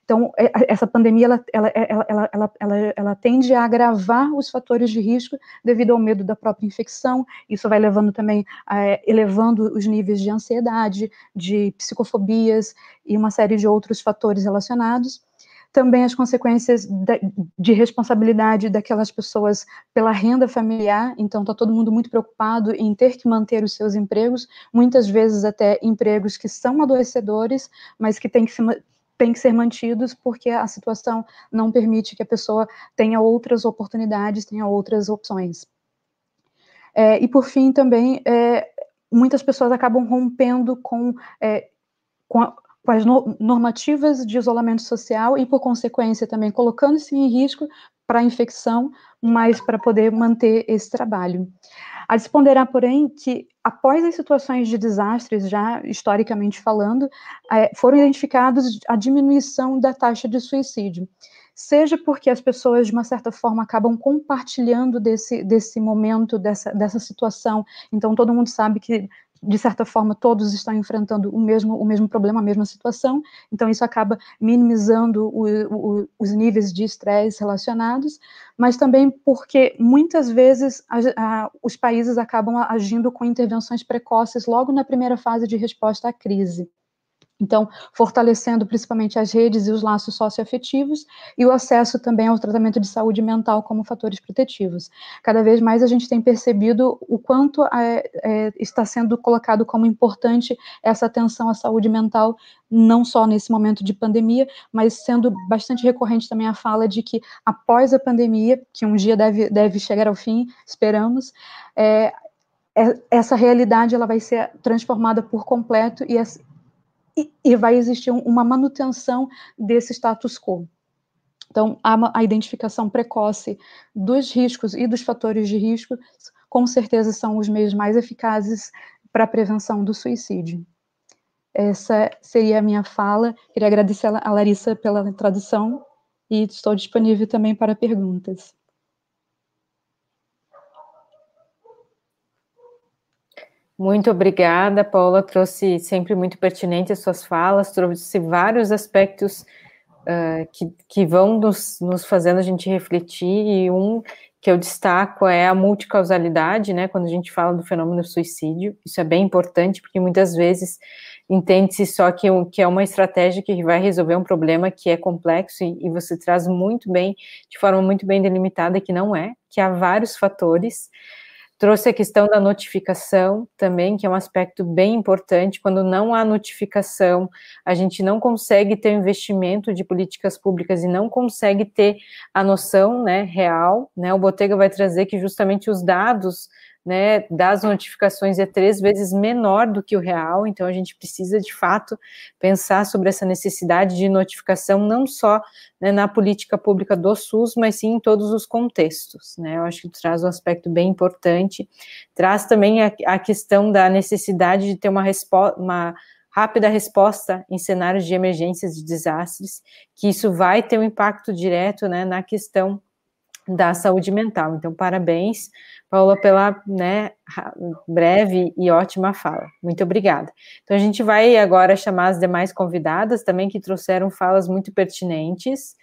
[SPEAKER 5] então, é, essa pandemia, ela, ela, ela, ela, ela, ela, tende a agravar os fatores de risco devido ao medo da própria infecção, isso vai levando também, é, elevando os níveis de ansiedade, de psicofobias e uma série de outros fatores relacionados. Também as consequências de responsabilidade daquelas pessoas pela renda familiar, então está todo mundo muito preocupado em ter que manter os seus empregos, muitas vezes até empregos que são adoecedores, mas que têm que se têm que ser mantidos porque a situação não permite que a pessoa tenha outras oportunidades, tenha outras opções. É, e por fim, também, é, muitas pessoas acabam rompendo com, é, com, a, com, as no, normativas de isolamento social e, por consequência, também colocando-se em risco para infecção, mas para poder manter esse trabalho. A se ponderar, porém, que após as situações de desastres, já historicamente falando, é, foram identificados a diminuição da taxa de suicídio. Seja porque as pessoas, de uma certa forma, acabam compartilhando desse, desse momento, dessa, dessa situação. Então, todo mundo sabe que de certa forma, todos estão enfrentando o mesmo, o mesmo problema, a mesma situação, então isso acaba minimizando o, o, os níveis de estresse relacionados, mas também porque muitas vezes a, a, os países acabam agindo com intervenções precoces logo na primeira fase de resposta à crise. Então, fortalecendo principalmente as redes e os laços socioafetivos e o acesso também ao tratamento de saúde mental como fatores protetivos. Cada vez mais a gente tem percebido o quanto é, é, está sendo colocado como importante essa atenção à saúde mental, não só nesse momento de pandemia, mas sendo bastante recorrente também a fala de que após a pandemia, que um dia deve, deve chegar ao fim, esperamos, é, é essa realidade ela vai ser transformada por completo e e, vai existir uma manutenção desse status quo. Então, a, a identificação precoce dos riscos e dos fatores de risco, com certeza, são os meios mais eficazes para a prevenção do suicídio. Essa seria a minha fala. Queria agradecer a Larissa pela tradução e estou disponível também para perguntas.
[SPEAKER 2] Muito obrigada, Paula. Trouxe sempre muito pertinente as suas falas, trouxe vários aspectos uh, que, que vão nos, nos fazendo a gente refletir, e um que eu destaco é a multicausalidade, né? Quando a gente fala do fenômeno do suicídio, isso é bem importante, porque muitas vezes entende-se só que, que é uma estratégia que vai resolver um problema que é complexo e, e você traz muito bem, de forma muito bem delimitada, que não é, que há vários fatores. Trouxe a questão da notificação também, que é um aspecto bem importante. Quando não há notificação, a gente não consegue ter investimento de políticas públicas e não consegue ter a noção né, real. Né? O Botega vai trazer que justamente os dados né, das notificações é três vezes menor do que o real, então a gente precisa de fato pensar sobre essa necessidade de notificação, não só né, na política pública do SUS, mas sim em todos os contextos. Né, eu acho que traz um aspecto bem importante, traz também a, a questão da necessidade de ter uma uma rápida resposta em cenários de emergências, de desastres, que isso vai ter um impacto direto né, na questão da saúde mental. Então, parabéns Paula, pela né, breve e ótima fala. Muito obrigada. Então, a gente vai agora chamar as demais convidadas também, que trouxeram falas muito pertinentes,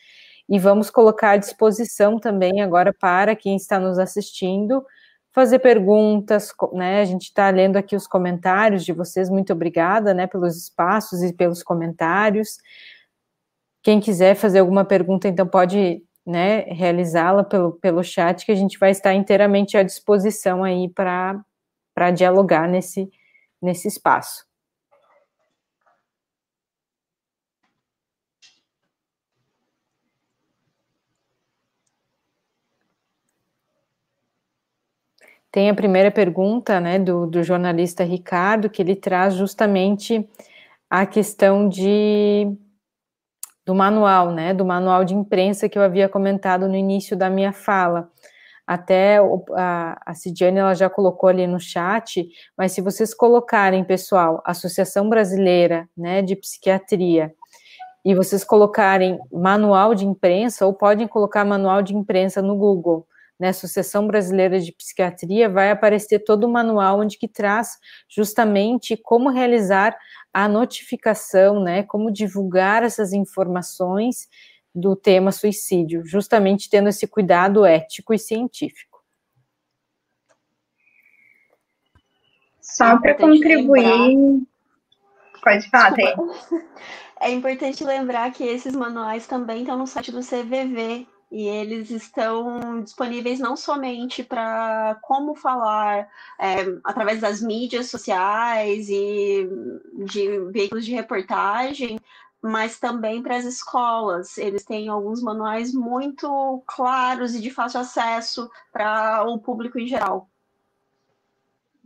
[SPEAKER 2] e vamos colocar à disposição também agora para quem está nos assistindo fazer perguntas, né? A gente está lendo aqui os comentários de vocês, muito obrigada, né, pelos espaços e pelos comentários. Quem quiser fazer alguma pergunta, então pode né, realizá-la pelo, pelo chat, que a gente vai estar inteiramente à disposição aí para dialogar nesse, nesse espaço. Tem a primeira pergunta, né, do, do jornalista Ricardo, que ele traz justamente a questão de do manual, né, do manual de imprensa que eu havia comentado no início da minha fala. Até a, a Cidiane, ela já colocou ali no chat, mas se vocês colocarem, pessoal, Associação Brasileira, né, de Psiquiatria, e vocês colocarem manual de imprensa, ou podem colocar manual de imprensa no Google, né, Associação Brasileira de Psiquiatria, vai aparecer todo o manual onde que traz justamente como realizar a notificação, né, como divulgar essas informações do tema suicídio, justamente tendo esse cuidado ético e científico.
[SPEAKER 4] Só para contribuir, lembrar... pode falar, *laughs*
[SPEAKER 3] É importante lembrar que esses manuais também estão no site do CVV, e eles estão disponíveis não somente para como falar é, através das mídias sociais e de veículos de reportagem, mas também para as escolas. Eles têm alguns manuais muito claros e de fácil acesso para o público em geral.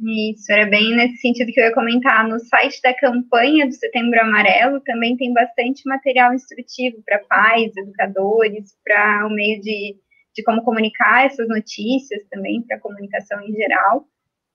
[SPEAKER 4] Isso, era bem nesse sentido que eu ia comentar. No site da campanha do Setembro Amarelo também tem bastante material instrutivo para pais, educadores, para o meio de, de como comunicar essas notícias também, para a comunicação em geral.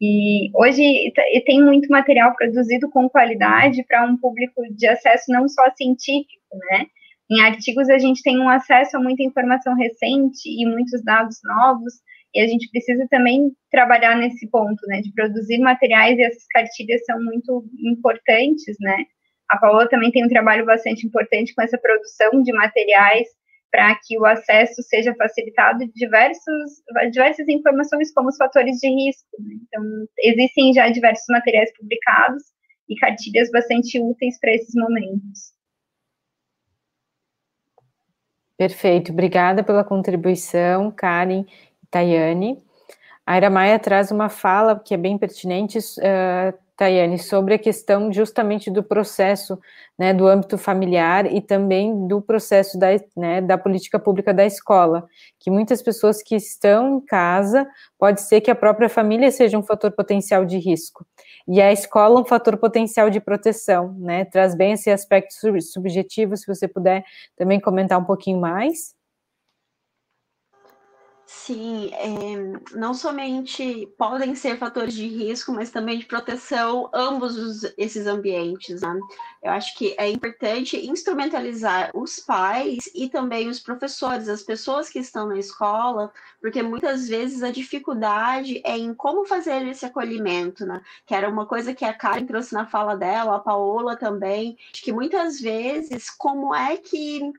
[SPEAKER 4] E hoje tem muito material produzido com qualidade para um público de acesso não só científico, né? Em artigos a gente tem um acesso a muita informação recente e muitos dados novos, e a gente precisa também trabalhar nesse ponto, né, de produzir materiais, e essas cartilhas são muito importantes, né. A Paula também tem um trabalho bastante importante com essa produção de materiais para que o acesso seja facilitado de diversos, diversas informações, como os fatores de risco. Né? Então, existem já diversos materiais publicados e cartilhas bastante úteis para esses momentos.
[SPEAKER 2] Perfeito, obrigada pela contribuição, Karen. Tayane. A Ira Maia traz uma fala que é bem pertinente, uh, Tayane, sobre a questão justamente do processo né, do âmbito familiar e também do processo da, né, da política pública da escola, que muitas pessoas que estão em casa, pode ser que a própria família seja um fator potencial de risco, e a escola um fator potencial de proteção, né, traz bem esse aspecto subjetivo, se você puder também comentar um pouquinho mais.
[SPEAKER 3] Sim, é, não somente podem ser fatores de risco, mas também de proteção, ambos os, esses ambientes. Né? Eu acho que é importante instrumentalizar os pais e também os professores, as pessoas que estão na escola, porque muitas vezes a dificuldade é em como fazer esse acolhimento, né? Que era uma coisa que a Karen trouxe na fala dela, a Paola também, que muitas vezes como é que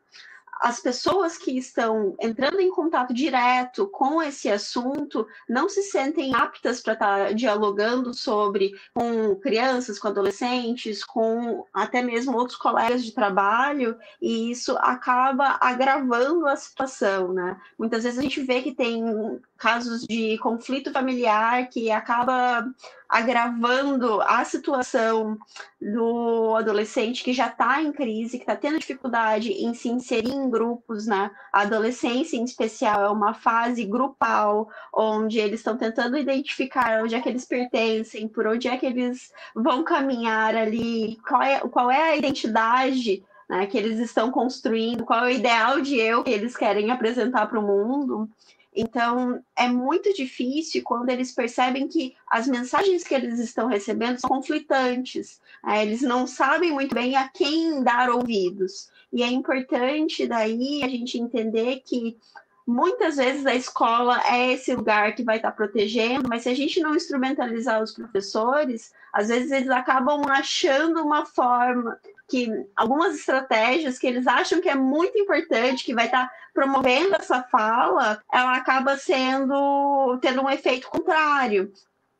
[SPEAKER 3] as pessoas que estão entrando em contato direto com esse assunto não se sentem aptas para estar tá dialogando sobre com crianças, com adolescentes, com até mesmo outros colegas de trabalho, e isso acaba agravando a situação, né? Muitas vezes a gente vê que tem casos de conflito familiar que acaba agravando a situação do adolescente que já está em crise, que está tendo dificuldade em se inserir em grupos, né? A adolescência, em especial, é uma fase grupal, onde eles estão tentando identificar onde é que eles pertencem, por onde é que eles vão caminhar ali, qual é, qual é a identidade né, que eles estão construindo, qual é o ideal de eu que eles querem apresentar para o mundo. Então, é muito difícil quando eles percebem que as mensagens que eles estão recebendo são conflitantes. Né? Eles não sabem muito bem a quem dar ouvidos. E é importante daí a gente entender que muitas vezes a escola é esse lugar que vai estar protegendo, mas se a gente não instrumentalizar os professores, às vezes eles acabam achando uma forma que algumas estratégias que eles acham que é muito importante, que vai estar promovendo essa fala, ela acaba sendo tendo um efeito contrário.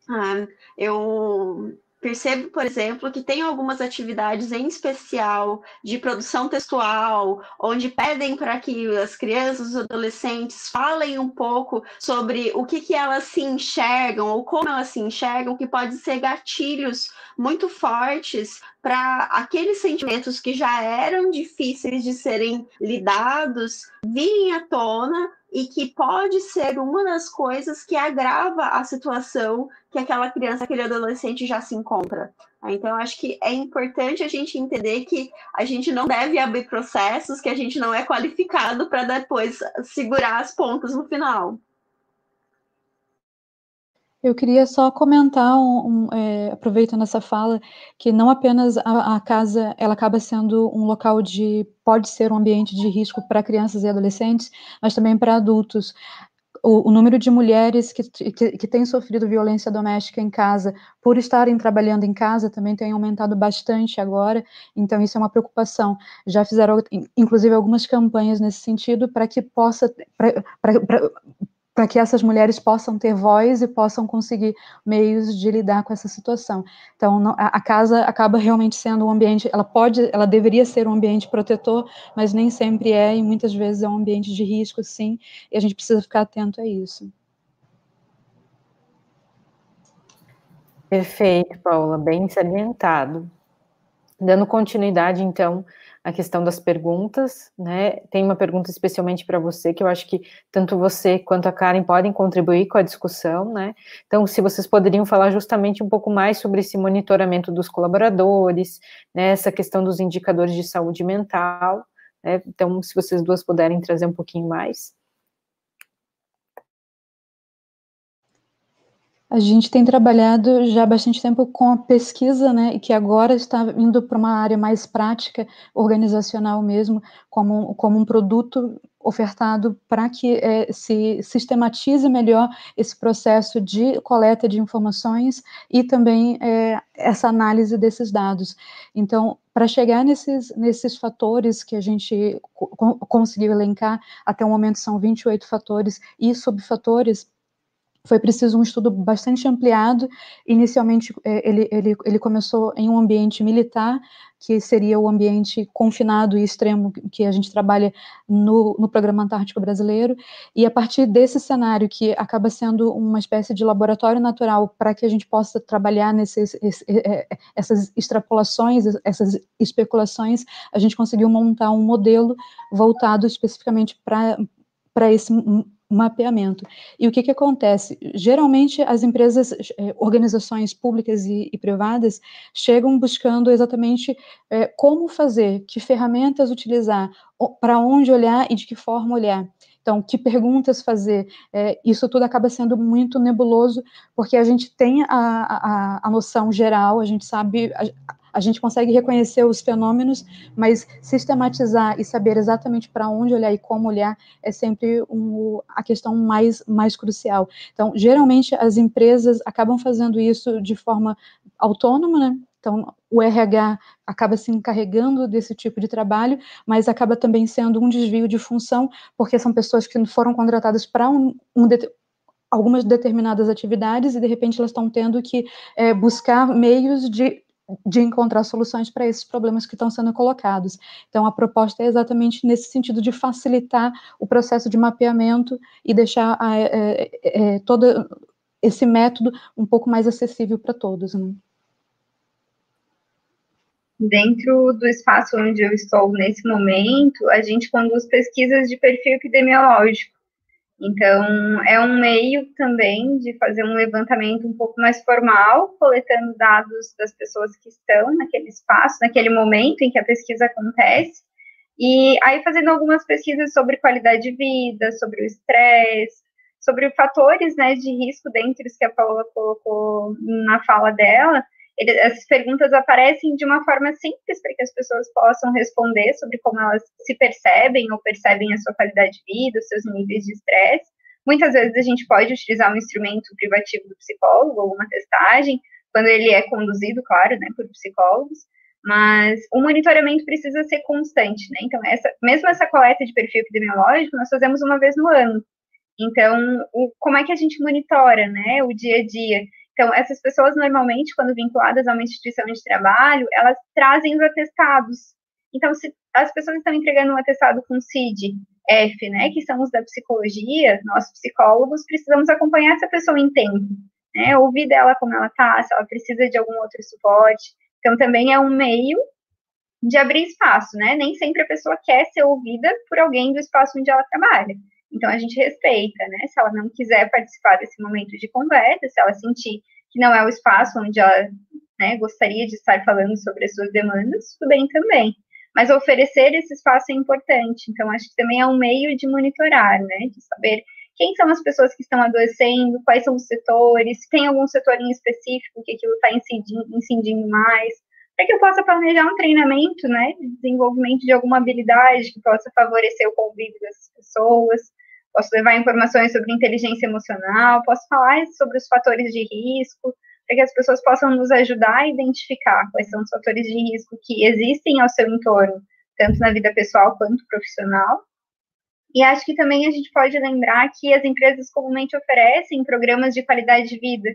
[SPEAKER 3] Ah, eu Percebo, por exemplo, que tem algumas atividades em especial de produção textual, onde pedem para que as crianças e adolescentes falem um pouco sobre o que, que elas se enxergam ou como elas se enxergam, que pode ser gatilhos muito fortes para aqueles sentimentos que já eram difíceis de serem lidados virem à tona e que pode ser uma das coisas que agrava a situação que aquela criança, aquele adolescente já se encontra. Então, eu acho que é importante a gente entender que a gente não deve abrir processos que a gente não é qualificado para depois segurar as pontas no final.
[SPEAKER 5] Eu queria só comentar, um, um, é, aproveitando essa fala, que não apenas a, a, casa ela acaba sendo um local de pode ser um ambiente de risco para crianças e adolescentes, mas também para adultos. O, o, número de mulheres que, que, que têm sofrido violência doméstica em casa, por estarem trabalhando em casa, também tem aumentado bastante agora, então isso é uma preocupação. Já fizeram, inclusive, algumas campanhas nesse sentido para que possa, pra, pra, pra, para que essas mulheres possam ter voz e possam conseguir meios de lidar com essa situação. Então, não, a, a, casa acaba realmente sendo um ambiente, ela pode, ela deveria ser um ambiente protetor, mas nem sempre é, e muitas vezes é um ambiente de risco, sim, e a gente precisa ficar atento a isso.
[SPEAKER 2] Perfeito, Paula, bem salientado. Dando continuidade, então, a questão das perguntas, né? Tem uma pergunta especialmente para você, que eu acho que tanto você quanto a Karen podem contribuir com a discussão, né? Então, se vocês poderiam falar justamente um pouco mais sobre esse monitoramento dos colaboradores, né? Essa questão dos indicadores de saúde mental, né? Então, se vocês duas puderem trazer um pouquinho mais.
[SPEAKER 5] A gente tem trabalhado já há bastante tempo com a pesquisa, né, que agora está indo para uma área mais prática, organizacional mesmo, como, como um produto ofertado para que é, se sistematize melhor esse processo de coleta de informações e também é, essa análise desses dados. Então, para chegar nesses, nesses fatores que a gente co conseguiu elencar, até o momento são 28 fatores e subfatores foi preciso um estudo bastante ampliado. Inicialmente, é, ele, ele, ele começou em um ambiente militar, que seria o ambiente confinado e extremo que a gente trabalha no, no Programa Antártico Brasileiro, e a partir desse cenário, que acaba sendo uma espécie de laboratório natural para que a gente possa trabalhar nesses, é, é, essas extrapolações, essas especulações, a gente conseguiu montar um modelo voltado especificamente para esse mapeamento. E o que, que acontece? Geralmente, as empresas, eh, organizações públicas e, e privadas chegam buscando exatamente é, como fazer, que ferramentas utilizar, para onde olhar e de que forma olhar. Então, que perguntas fazer? É, isso tudo acaba sendo muito nebuloso, porque a gente tem a, a, a noção geral, a gente sabe, a, a gente consegue reconhecer os fenômenos, mas sistematizar e saber exatamente para onde olhar e como olhar é sempre um, a questão mais, mais crucial. Então, geralmente, as empresas acabam fazendo isso de forma autônoma, né? Então, o RH acaba se encarregando desse tipo de trabalho, mas acaba também sendo um desvio de função, porque são pessoas que foram contratadas para um, um algumas determinadas atividades e de repente elas estão tendo que é, buscar meios de de encontrar soluções para esses problemas que estão sendo colocados. Então, a proposta é exatamente nesse sentido de facilitar o processo de mapeamento e deixar a, é, é, todo esse método um pouco mais acessível para todos. Né?
[SPEAKER 4] Dentro do espaço onde eu estou nesse momento, a gente conduz pesquisas de perfil epidemiológico. Então, é um meio também de fazer um levantamento um pouco mais formal, coletando dados das pessoas que estão naquele espaço, naquele momento em que a pesquisa acontece, e aí fazendo algumas pesquisas sobre qualidade de vida, sobre o estresse, sobre fatores né, de risco dentre os que a Paula colocou na fala dela, ele, essas perguntas aparecem de uma forma simples para que as pessoas possam responder sobre como elas se percebem ou percebem a sua qualidade de vida, os seus níveis de estresse. Muitas vezes a gente pode utilizar um instrumento privativo do psicólogo ou uma testagem, quando ele é conduzido, claro, né, por psicólogos, mas o monitoramento precisa ser constante, né? Então, essa, mesmo essa coleta de perfil epidemiológico, nós fazemos uma vez no ano. Então, o, como é que a gente monitora, né, o dia a dia? Então, essas pessoas, normalmente, quando vinculadas a uma instituição de trabalho, elas trazem os atestados. Então, se as pessoas estão entregando um atestado com CID, F, né, que são os da psicologia, nós psicólogos precisamos acompanhar essa pessoa em tempo, né, ouvir dela como ela está, se ela precisa de algum outro suporte. Então, também é um meio de abrir espaço, né? Nem sempre a pessoa quer ser ouvida por alguém do espaço onde ela trabalha. Então a gente respeita, né? Se ela não quiser participar desse momento de conversa, se ela sentir que não é o espaço onde ela né, gostaria de estar falando sobre as suas demandas, tudo bem também. Mas oferecer esse espaço é importante. Então acho que também é um meio de monitorar, né? De saber quem são as pessoas que estão adoecendo, quais são os setores, se tem algum setor em específico que aquilo está incidindo, incidindo mais, para que eu possa planejar um treinamento, né, de desenvolvimento de alguma habilidade que possa favorecer o convívio dessas pessoas posso levar informações sobre inteligência emocional, posso falar sobre os fatores de risco, para que as pessoas possam nos ajudar a identificar quais são os fatores de risco que existem ao seu entorno, tanto na vida pessoal quanto profissional. E acho que também a gente pode lembrar que as empresas comumente oferecem programas de qualidade de vida.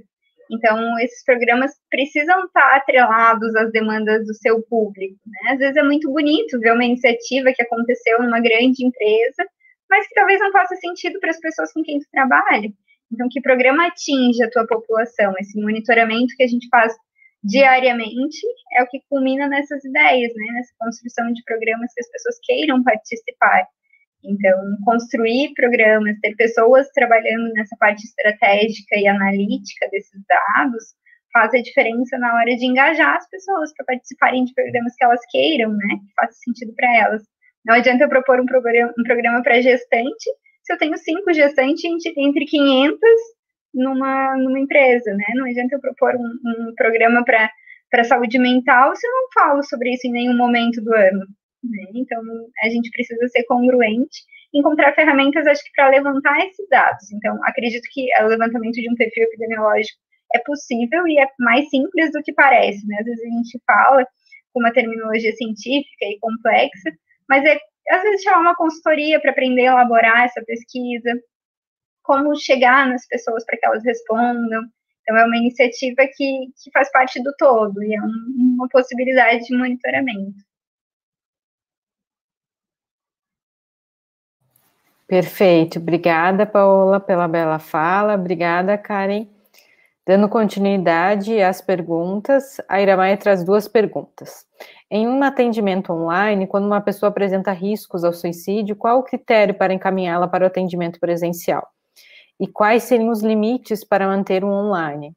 [SPEAKER 4] Então, esses programas precisam estar atrelados às demandas do seu público. Né? Às vezes é muito bonito ver uma iniciativa que aconteceu numa grande empresa mas que talvez não faça sentido para as pessoas com quem tu trabalha. Então, que programa atinge a tua população? Esse monitoramento que a gente faz diariamente é o que culmina nessas ideias, né? Nessa construção de programas que as pessoas queiram participar. Então, construir programas, ter pessoas trabalhando nessa parte estratégica e analítica desses dados, faz a diferença na hora de engajar as pessoas para participarem de programas que elas queiram, né? Que faça sentido para elas. Não adianta eu propor um programa, um programa para gestante se eu tenho cinco gestantes entre 500 numa, numa empresa, né? Não adianta eu propor um, um programa para saúde mental se eu não falo sobre isso em nenhum momento do ano. Né? Então, a gente precisa ser congruente, encontrar ferramentas, acho que, para levantar esses dados. Então, acredito que o levantamento de um perfil epidemiológico é possível e é mais simples do que parece, né? Às vezes a gente fala com uma terminologia científica e complexa, mas é, às vezes, chamar uma consultoria para aprender a elaborar essa pesquisa, como chegar nas pessoas para que elas respondam. Então, é uma iniciativa que, que faz parte do todo e é um, uma possibilidade de monitoramento.
[SPEAKER 2] Perfeito. Obrigada, Paola, pela bela fala. Obrigada, Karen. Dando continuidade às perguntas, a Iramaia traz duas perguntas. Em um atendimento online, quando uma pessoa apresenta riscos ao suicídio, qual o critério para encaminhá-la para o atendimento presencial? E quais seriam os limites para manter um online?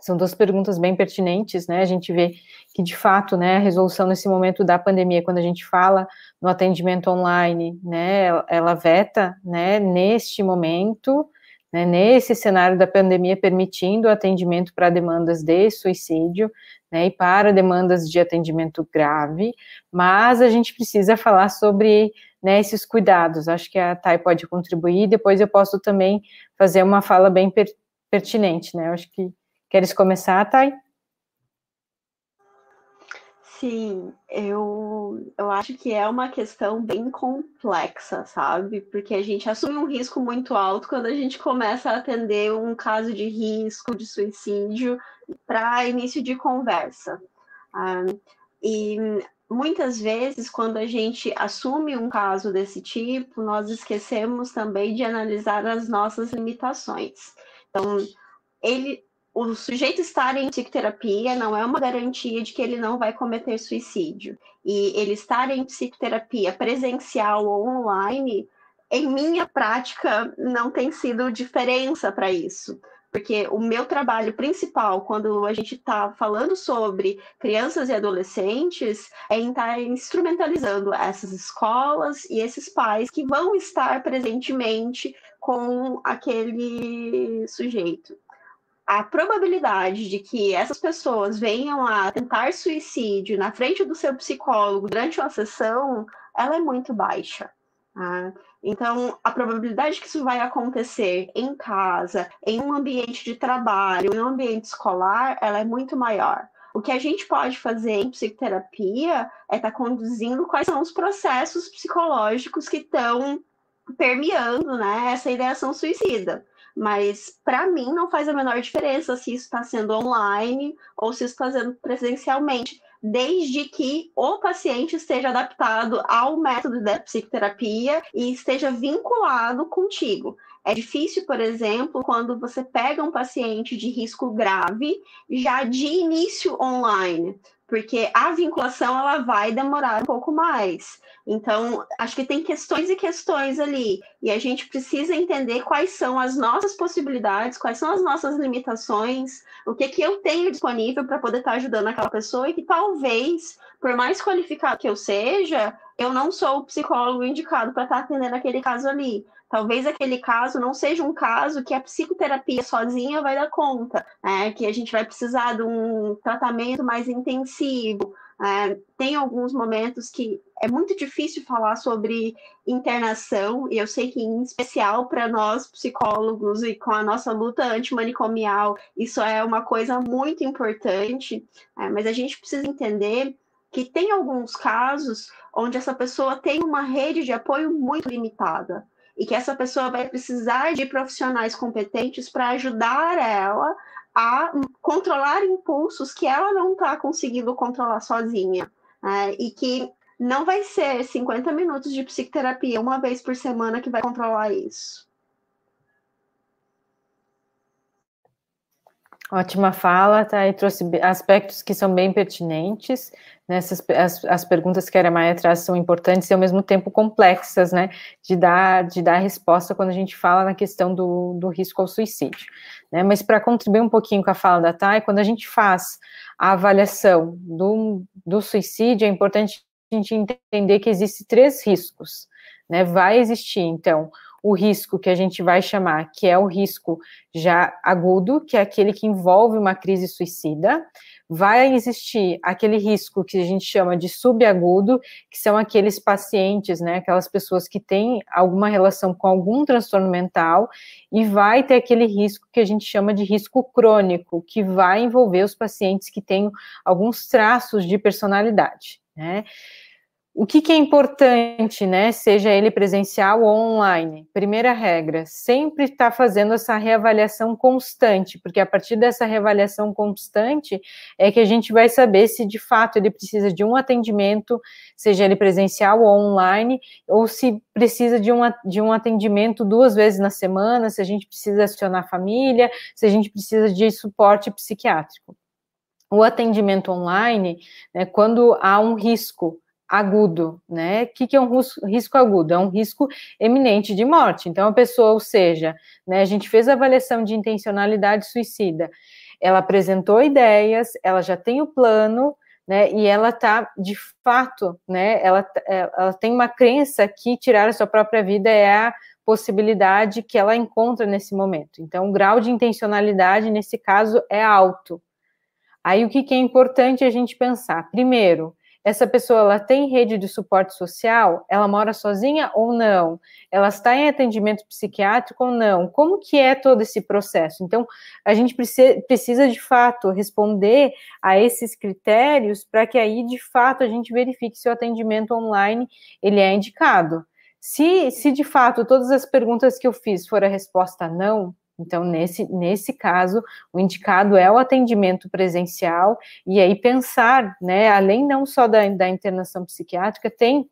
[SPEAKER 2] São duas perguntas bem pertinentes, né? A gente vê que, de fato, né, a resolução nesse momento da pandemia, quando a gente fala no atendimento online, né, ela veta, né, neste momento, né, nesse cenário da pandemia, permitindo atendimento para demandas de suicídio, né, e para demandas de atendimento grave, mas a gente precisa falar sobre né, esses cuidados. Acho que a Thay pode contribuir, depois eu posso também fazer uma fala bem per pertinente, né? Acho que queres começar, Thay?
[SPEAKER 3] Sim, eu, eu acho que é uma questão bem complexa, sabe? Porque a gente assume um risco muito alto quando a gente começa a atender um caso de risco de suicídio para início de conversa. Ah, e muitas vezes, quando a gente assume um caso desse tipo, nós esquecemos também de analisar as nossas limitações. Então, ele, o sujeito estar em psicoterapia não é uma garantia de que ele não vai cometer suicídio. E ele estar em psicoterapia presencial ou online, em minha prática, não tem sido diferença para isso. Porque o meu trabalho principal, quando a gente está falando sobre crianças e adolescentes, é em estar tá instrumentalizando essas escolas e esses pais que vão estar presentemente com aquele sujeito a probabilidade de que essas pessoas venham a tentar suicídio na frente do seu psicólogo durante uma sessão, ela é muito baixa. Tá? Então, a probabilidade que isso vai acontecer em casa, em um ambiente de trabalho, em um ambiente escolar, ela é muito maior. O que a gente pode fazer em psicoterapia é estar tá conduzindo quais são os processos psicológicos que estão permeando né, essa ideação suicida. Mas para mim não faz a menor diferença se isso está sendo online ou se isso está sendo presencialmente, desde que o paciente esteja adaptado ao método da psicoterapia e esteja vinculado contigo. É difícil, por exemplo, quando você pega um paciente de risco grave já de início online, porque a vinculação ela vai demorar um pouco mais. Então, acho que tem questões e questões ali, e a gente precisa entender quais são as nossas possibilidades, quais são as nossas limitações, o que que eu tenho disponível para poder estar tá ajudando aquela pessoa e que talvez, por mais qualificado que eu seja, eu não sou o psicólogo indicado para estar tá atendendo aquele caso ali. Talvez aquele caso não seja um caso que a psicoterapia sozinha vai dar conta, né? que a gente vai precisar de um tratamento mais intensivo, é, tem alguns momentos que é muito difícil falar sobre internação, e eu sei que, em especial para nós psicólogos e com a nossa luta antimanicomial, isso é uma coisa muito importante, é, mas a gente precisa entender que tem alguns casos onde essa pessoa tem uma rede de apoio muito limitada e que essa pessoa vai precisar de profissionais competentes para ajudar ela a controlar impulsos que ela não está conseguindo controlar sozinha. Né? E que não vai ser 50 minutos de psicoterapia uma vez por semana que vai controlar isso.
[SPEAKER 2] Ótima fala, tá? E trouxe aspectos que são bem pertinentes. Né? Essas, as, as perguntas que a Maia traz são importantes e ao mesmo tempo complexas, né? De dar, de dar resposta quando a gente fala na questão do, do risco ao suicídio. Né? Mas para contribuir um pouquinho com a fala da Thay, quando a gente faz a avaliação do, do suicídio, é importante a gente entender que existem três riscos. Né? Vai existir, então, o risco que a gente vai chamar, que é o risco já agudo, que é aquele que envolve uma crise suicida, vai existir aquele risco que a gente chama de subagudo, que são aqueles pacientes, né, aquelas pessoas que têm alguma relação com algum transtorno mental, e vai ter aquele risco que a gente chama de risco crônico, que vai envolver os pacientes que têm alguns traços de personalidade, né. O que, que, é importante, né? Seja ele presencial ou online. Primeira regra, sempre estar tá fazendo essa reavaliação constante, porque a partir dessa reavaliação constante é que a gente vai saber se de fato ele precisa de um atendimento, seja ele presencial ou online, ou se precisa de um, de um atendimento duas vezes na semana, se a gente precisa acionar a família, se a gente precisa de suporte psiquiátrico. O atendimento online, né, quando há um risco agudo, né? O que, que é um risco agudo? É um risco eminente de morte. Então, a pessoa, ou seja, né, a gente fez a avaliação de intencionalidade suicida, ela apresentou ideias, ela já tem o plano, né? E ela está, de fato, né? Ela, ela tem uma crença que tirar a sua própria vida é a possibilidade que ela encontra nesse momento. Então, o grau de intencionalidade, nesse caso, é alto. Aí, o que, que é importante a gente pensar? Primeiro, essa pessoa ela tem rede de suporte social? Ela mora sozinha ou não? Ela está em atendimento psiquiátrico ou não? Como que é todo esse processo? Então, a gente precisa de fato responder a esses critérios para que aí de fato a gente verifique se o atendimento online ele é indicado. Se, se de fato todas as perguntas que eu fiz for a resposta não, então, nesse, nesse caso, o indicado é o atendimento presencial, e aí pensar, né, além não só da, da internação psiquiátrica, tem,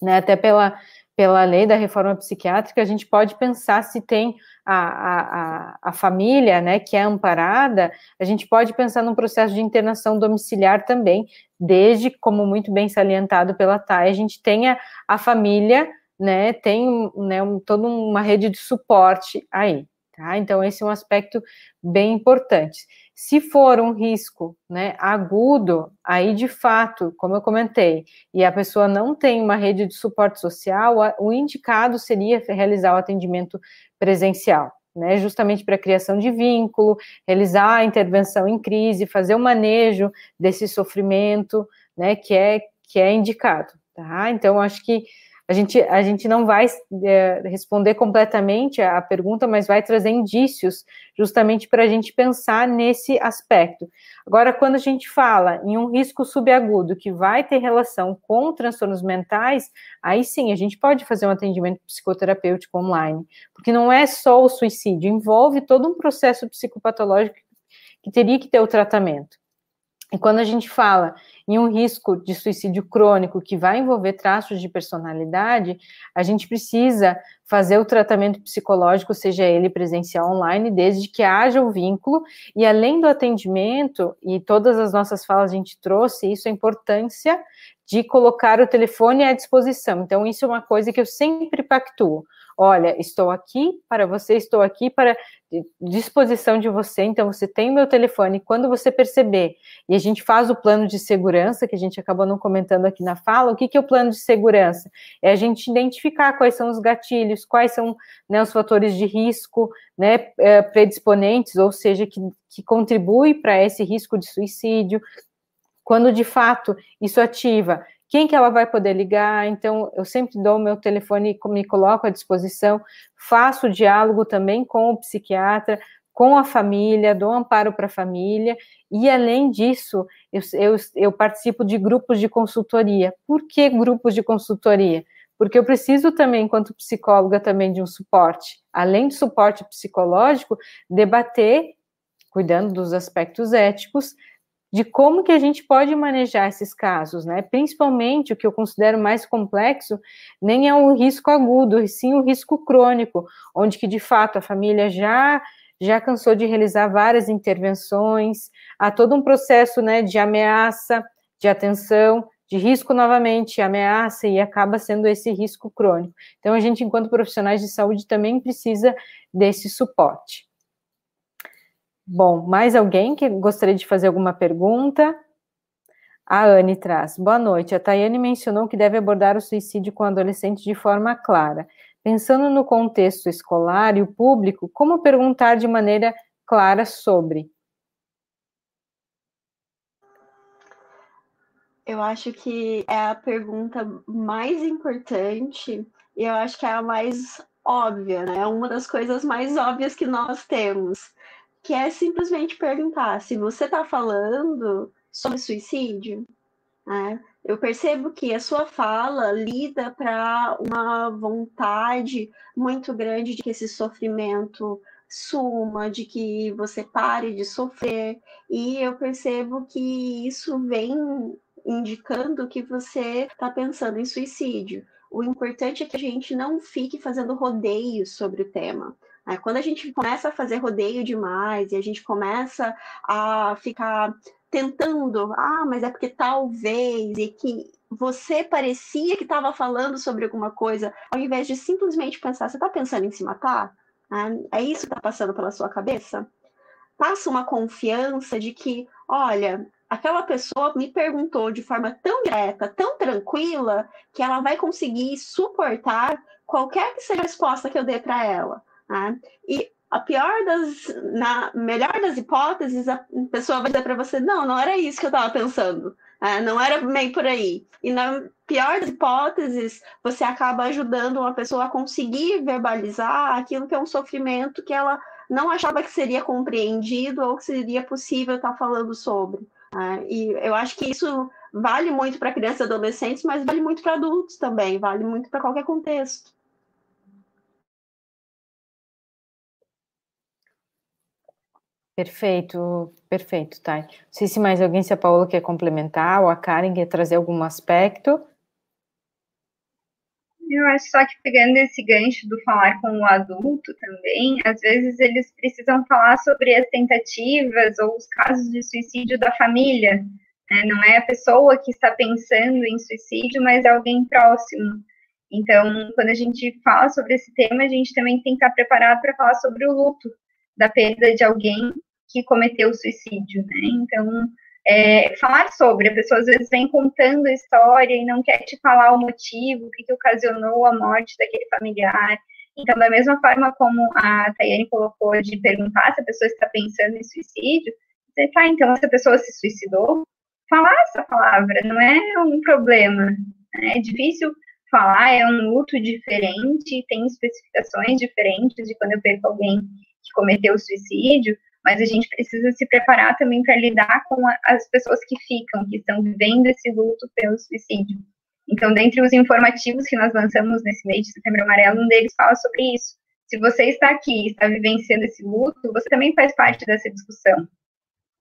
[SPEAKER 2] né, até pela, pela lei da reforma psiquiátrica, a gente pode pensar se tem a, a, a família, né, que é amparada, a gente pode pensar num processo de internação domiciliar também, desde, como muito bem salientado pela TAI, a gente tenha a família, né, tem né, um, toda uma rede de suporte aí. Tá? Então, esse é um aspecto bem importante. Se for um risco né, agudo, aí de fato, como eu comentei, e a pessoa não tem uma rede de suporte social, o indicado seria realizar o atendimento presencial, né, justamente para a criação de vínculo, realizar a intervenção em crise, fazer o manejo desse sofrimento, né, que é, que é indicado. Tá? Então, acho que a gente, a gente não vai é, responder completamente a pergunta, mas vai trazer indícios justamente para a gente pensar nesse aspecto. Agora, quando a gente fala em um risco subagudo que vai ter relação com transtornos mentais, aí sim a gente pode fazer um atendimento psicoterapêutico online, porque não é só o suicídio, envolve todo um processo psicopatológico que teria que ter o tratamento. E quando a gente fala em um risco de suicídio crônico que vai envolver traços de personalidade, a gente precisa fazer o tratamento psicológico, seja ele presencial online, desde que haja o vínculo, e além do atendimento, e todas as nossas falas a gente trouxe isso, a importância de colocar o telefone à disposição. Então, isso é uma coisa que eu sempre pactuo olha, estou aqui para você, estou aqui para disposição de você, então você tem o meu telefone, quando você perceber, e a gente faz o plano de segurança, que a gente acabou não comentando aqui na fala, o que, que é o plano de segurança? É a gente identificar quais são os gatilhos, quais são né, os fatores de risco, né, é, predisponentes, ou seja, que, que contribui para esse risco de suicídio, quando de fato isso ativa quem que ela vai poder ligar, então eu sempre dou meu telefone e me coloco à disposição, faço diálogo também com o psiquiatra, com a família, dou amparo para a família, e além disso, eu, eu, eu participo de grupos de consultoria. Por que grupos de consultoria? Porque eu preciso também, enquanto psicóloga, também de um suporte, além do suporte psicológico, debater, cuidando dos aspectos éticos, de como que a gente pode manejar esses casos, né? Principalmente o que eu considero mais complexo, nem é um risco agudo, e sim um risco crônico, onde que de fato a família já já cansou de realizar várias intervenções, há todo um processo, né, de ameaça, de atenção, de risco novamente, ameaça e acaba sendo esse risco crônico. Então a gente enquanto profissionais de saúde também precisa desse suporte. Bom, mais alguém que gostaria de fazer alguma pergunta? A Anne traz. Boa noite. A Tayane mencionou que deve abordar o suicídio com adolescentes de forma clara. Pensando no contexto escolar e o público, como perguntar de maneira clara sobre?
[SPEAKER 3] Eu acho que é a pergunta mais importante e eu acho que é a mais óbvia, né? É uma das coisas mais óbvias que nós temos que é simplesmente perguntar se você está falando sobre suicídio, Né? Eu percebo que a sua fala lida para uma vontade muito grande de que esse sofrimento suma, de que você pare de sofrer, e eu percebo que isso vem indicando que você está pensando em suicídio. O importante é que a gente não fique fazendo rodeios sobre o tema. Quando a gente começa a fazer rodeio demais e a gente começa a ficar tentando, ah, mas é porque talvez, e que você parecia que estava falando sobre alguma coisa, ao invés de simplesmente pensar, você está pensando em se matar? É isso que está passando pela sua cabeça? Passa uma confiança de que, olha, aquela pessoa me perguntou de forma tão direta, tão tranquila, que ela vai conseguir suportar qualquer que seja a resposta que eu dê para ela. Né? E a pior das, na melhor das hipóteses, a pessoa vai dizer para você: não, não era isso que eu estava pensando, né? não era meio por aí. E na pior das hipóteses, você acaba ajudando uma pessoa a conseguir verbalizar aquilo que é um sofrimento que ela não achava que seria compreendido ou que seria possível estar falando sobre. Né? E eu acho que isso vale muito para crianças e adolescentes, mas vale muito para adultos também, vale muito para qualquer contexto.
[SPEAKER 2] Perfeito, perfeito, Thay. Não sei se mais alguém, se a Paola quer complementar ou a Karen quer trazer algum aspecto.
[SPEAKER 4] Eu acho só que pegando esse gancho do falar com o adulto também, às vezes eles precisam falar sobre as tentativas ou os casos de suicídio da família. Né? Não é a pessoa que está pensando em suicídio, mas é alguém próximo. Então, quando a gente fala sobre esse tema, a gente também tem que estar preparado para falar sobre o luto da perda de alguém que cometeu suicídio, né? Então, é, falar sobre, a pessoa às vezes vem contando a história e não quer te falar o motivo, o que, que ocasionou a morte daquele familiar. Então, da mesma forma como a Tayane colocou de perguntar se a pessoa está pensando em suicídio, você tá, então, se a pessoa se suicidou, falar essa palavra não é um problema. Né? É difícil falar, é um luto diferente, tem especificações diferentes de quando eu perco alguém que cometeu suicídio, mas a gente precisa se preparar também para lidar com a, as pessoas que ficam, que estão vivendo esse luto pelo suicídio. Então, dentre os informativos que nós lançamos nesse mês de Setembro Amarelo, um deles fala sobre isso. Se você está aqui, está vivenciando esse luto, você também faz parte dessa discussão.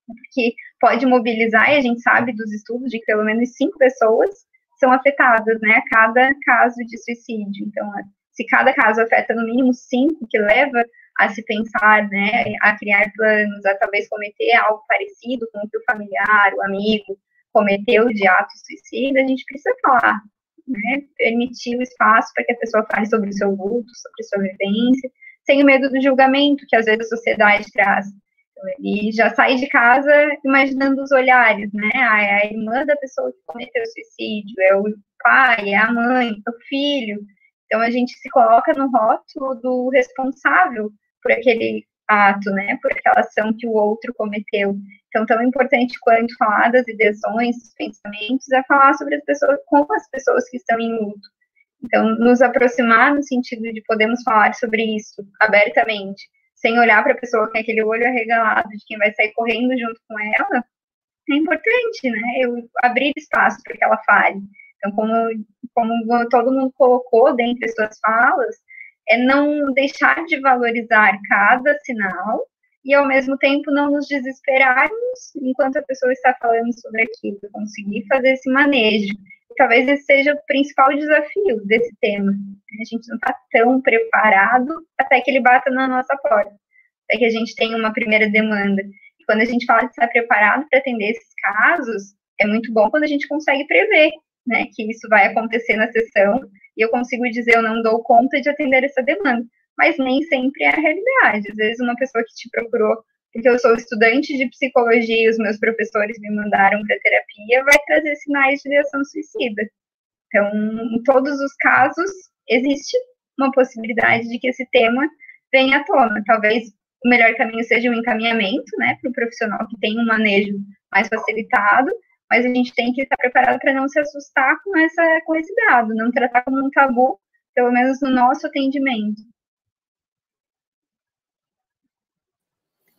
[SPEAKER 4] Porque pode mobilizar, e a gente sabe dos estudos de que pelo menos cinco pessoas são afetadas, né, a cada caso de suicídio. Então, se cada caso afeta no mínimo cinco, que leva a se pensar, né, a criar planos, a talvez cometer algo parecido com o que o familiar, o amigo cometeu de ato suicida, a gente precisa falar, né, permitir o espaço para que a pessoa fale sobre o seu luto, sobre sua vivência, sem o medo do julgamento que às vezes a sociedade traz. Então, ele já sai de casa imaginando os olhares, né, a, a irmã da pessoa que cometeu suicídio, é o pai, é a mãe, é o filho, então a gente se coloca no rótulo do responsável por aquele ato, né, por aquela ação que o outro cometeu. Então, tão importante quanto falar das ideações, dos pensamentos, é falar sobre as pessoas, com as pessoas que estão em luto. Então, nos aproximar no sentido de podemos falar sobre isso abertamente, sem olhar para a pessoa com aquele olho arregalado de quem vai sair correndo junto com ela, é importante, né? Eu abrir espaço para que ela fale. Então, como, como todo mundo colocou dentre as suas falas, é não deixar de valorizar cada sinal e, ao mesmo tempo, não nos desesperarmos enquanto a pessoa está falando sobre aquilo, conseguir fazer esse manejo. Talvez esse seja o principal desafio desse tema. A gente não está tão preparado até que ele bata na nossa porta, até que a gente tenha uma primeira demanda. E quando a gente fala de estar preparado para atender esses casos, é muito bom quando a gente consegue prever né, que isso vai acontecer na sessão e eu consigo dizer eu não dou conta de atender essa demanda. Mas nem sempre é a realidade. Às vezes uma pessoa que te procurou porque eu sou estudante de psicologia e os meus professores me mandaram para terapia, vai trazer sinais de ideação suicida. Então, em todos os casos, existe uma possibilidade de que esse tema venha à tona. Talvez o melhor caminho seja um encaminhamento, né, para o profissional que tem um manejo mais facilitado, mas a gente tem que estar preparado para não se assustar com, essa, com esse dado, não tratar como um tabu, pelo menos no nosso atendimento.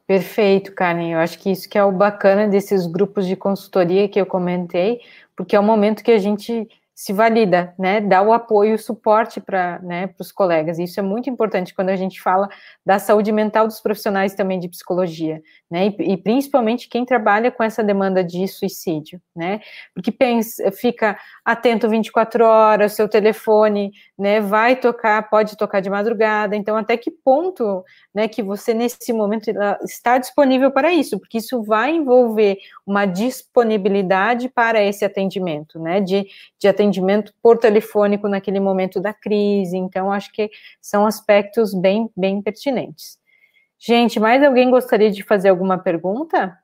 [SPEAKER 2] Perfeito, Karen. Eu acho que isso que é o bacana desses grupos de consultoria que eu comentei, porque é o momento que a gente se valida, né, dá o apoio o suporte para né, os colegas. Isso é muito importante quando a gente fala da saúde mental dos profissionais também de psicologia, né, e, e principalmente quem trabalha com essa demanda de suicídio, né, porque pensa, fica atento 24 horas, seu telefone, né, vai tocar, pode tocar de madrugada, então até que ponto, né, que você nesse momento está disponível para isso, porque isso vai envolver uma disponibilidade para esse atendimento, né, de, de atendimento atendimento por telefônico naquele momento da crise. Então, acho que são aspectos bem, bem pertinentes. Gente, mais alguém gostaria de fazer alguma pergunta?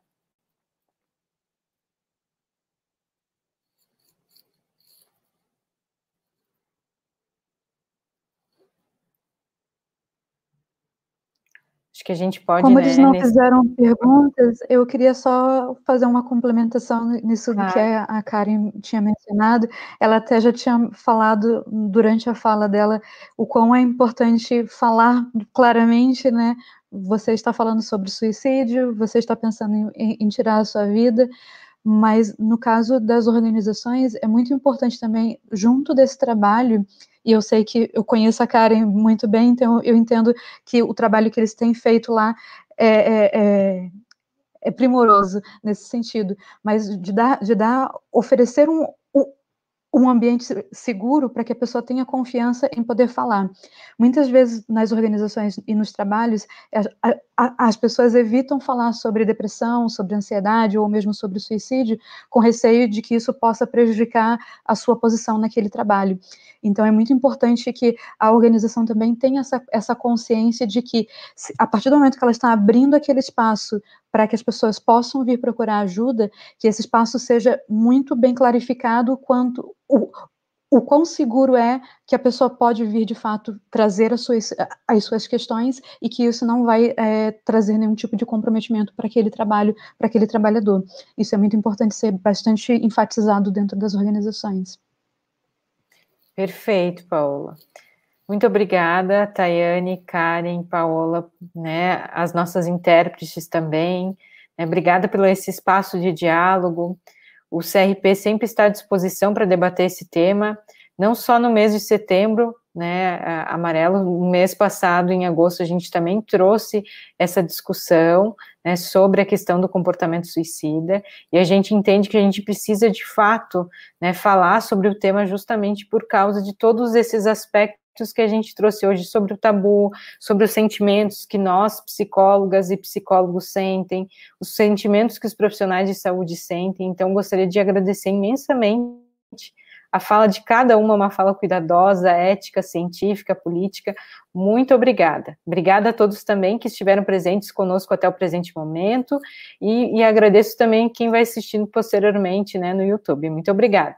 [SPEAKER 2] Acho que a gente pode.
[SPEAKER 5] Como
[SPEAKER 2] né,
[SPEAKER 5] eles não
[SPEAKER 2] nesse...
[SPEAKER 5] fizeram perguntas, eu queria só fazer uma complementação nisso que a Karen tinha mencionado. Ela até já tinha falado durante a fala dela o quão é importante falar claramente, né? Você está falando sobre suicídio, você está pensando em, em tirar a sua vida, mas no caso das organizações é muito importante também, junto desse trabalho, e eu sei que eu conheço a Karen muito bem, então eu entendo que o trabalho que eles têm feito lá é, é, é, é primoroso nesse sentido, mas de dar, de dar oferecer um, um ambiente seguro para que a pessoa tenha confiança em poder falar. Muitas vezes nas organizações e nos trabalhos, as pessoas evitam falar sobre depressão, sobre ansiedade ou mesmo sobre suicídio, com receio de que isso possa prejudicar a sua posição naquele trabalho. Então, é muito importante que a organização também tenha essa, essa consciência de que, a partir do momento que ela está abrindo aquele espaço para que as pessoas possam vir procurar ajuda, que esse espaço seja muito bem clarificado quanto o, o quão seguro é que a pessoa pode vir de fato trazer as suas, as suas questões e que isso não vai é, trazer nenhum tipo de comprometimento para aquele trabalho, para aquele trabalhador. Isso é muito importante ser bastante enfatizado dentro das organizações.
[SPEAKER 2] Perfeito, Paola. Muito obrigada, Tayane, Karen, Paola, né, as nossas intérpretes também. Né, obrigada pelo esse espaço de diálogo. O CRP sempre está à disposição para debater esse tema, não só no mês de setembro, né, amarelo, no mês passado, em agosto, a gente também trouxe essa discussão, né, sobre a questão do comportamento suicida, e a gente entende que a gente precisa, de fato, né, falar sobre o tema justamente por causa de todos esses aspectos que a gente trouxe hoje sobre o tabu, sobre os sentimentos que nós, psicólogas e psicólogos, sentem, os sentimentos que os profissionais de saúde sentem. Então, gostaria de agradecer imensamente a fala de cada uma, uma fala cuidadosa, ética, científica, política. Muito obrigada. Obrigada a todos também que estiveram presentes conosco até o presente momento e, e agradeço também quem vai assistindo posteriormente né, no YouTube. Muito obrigada.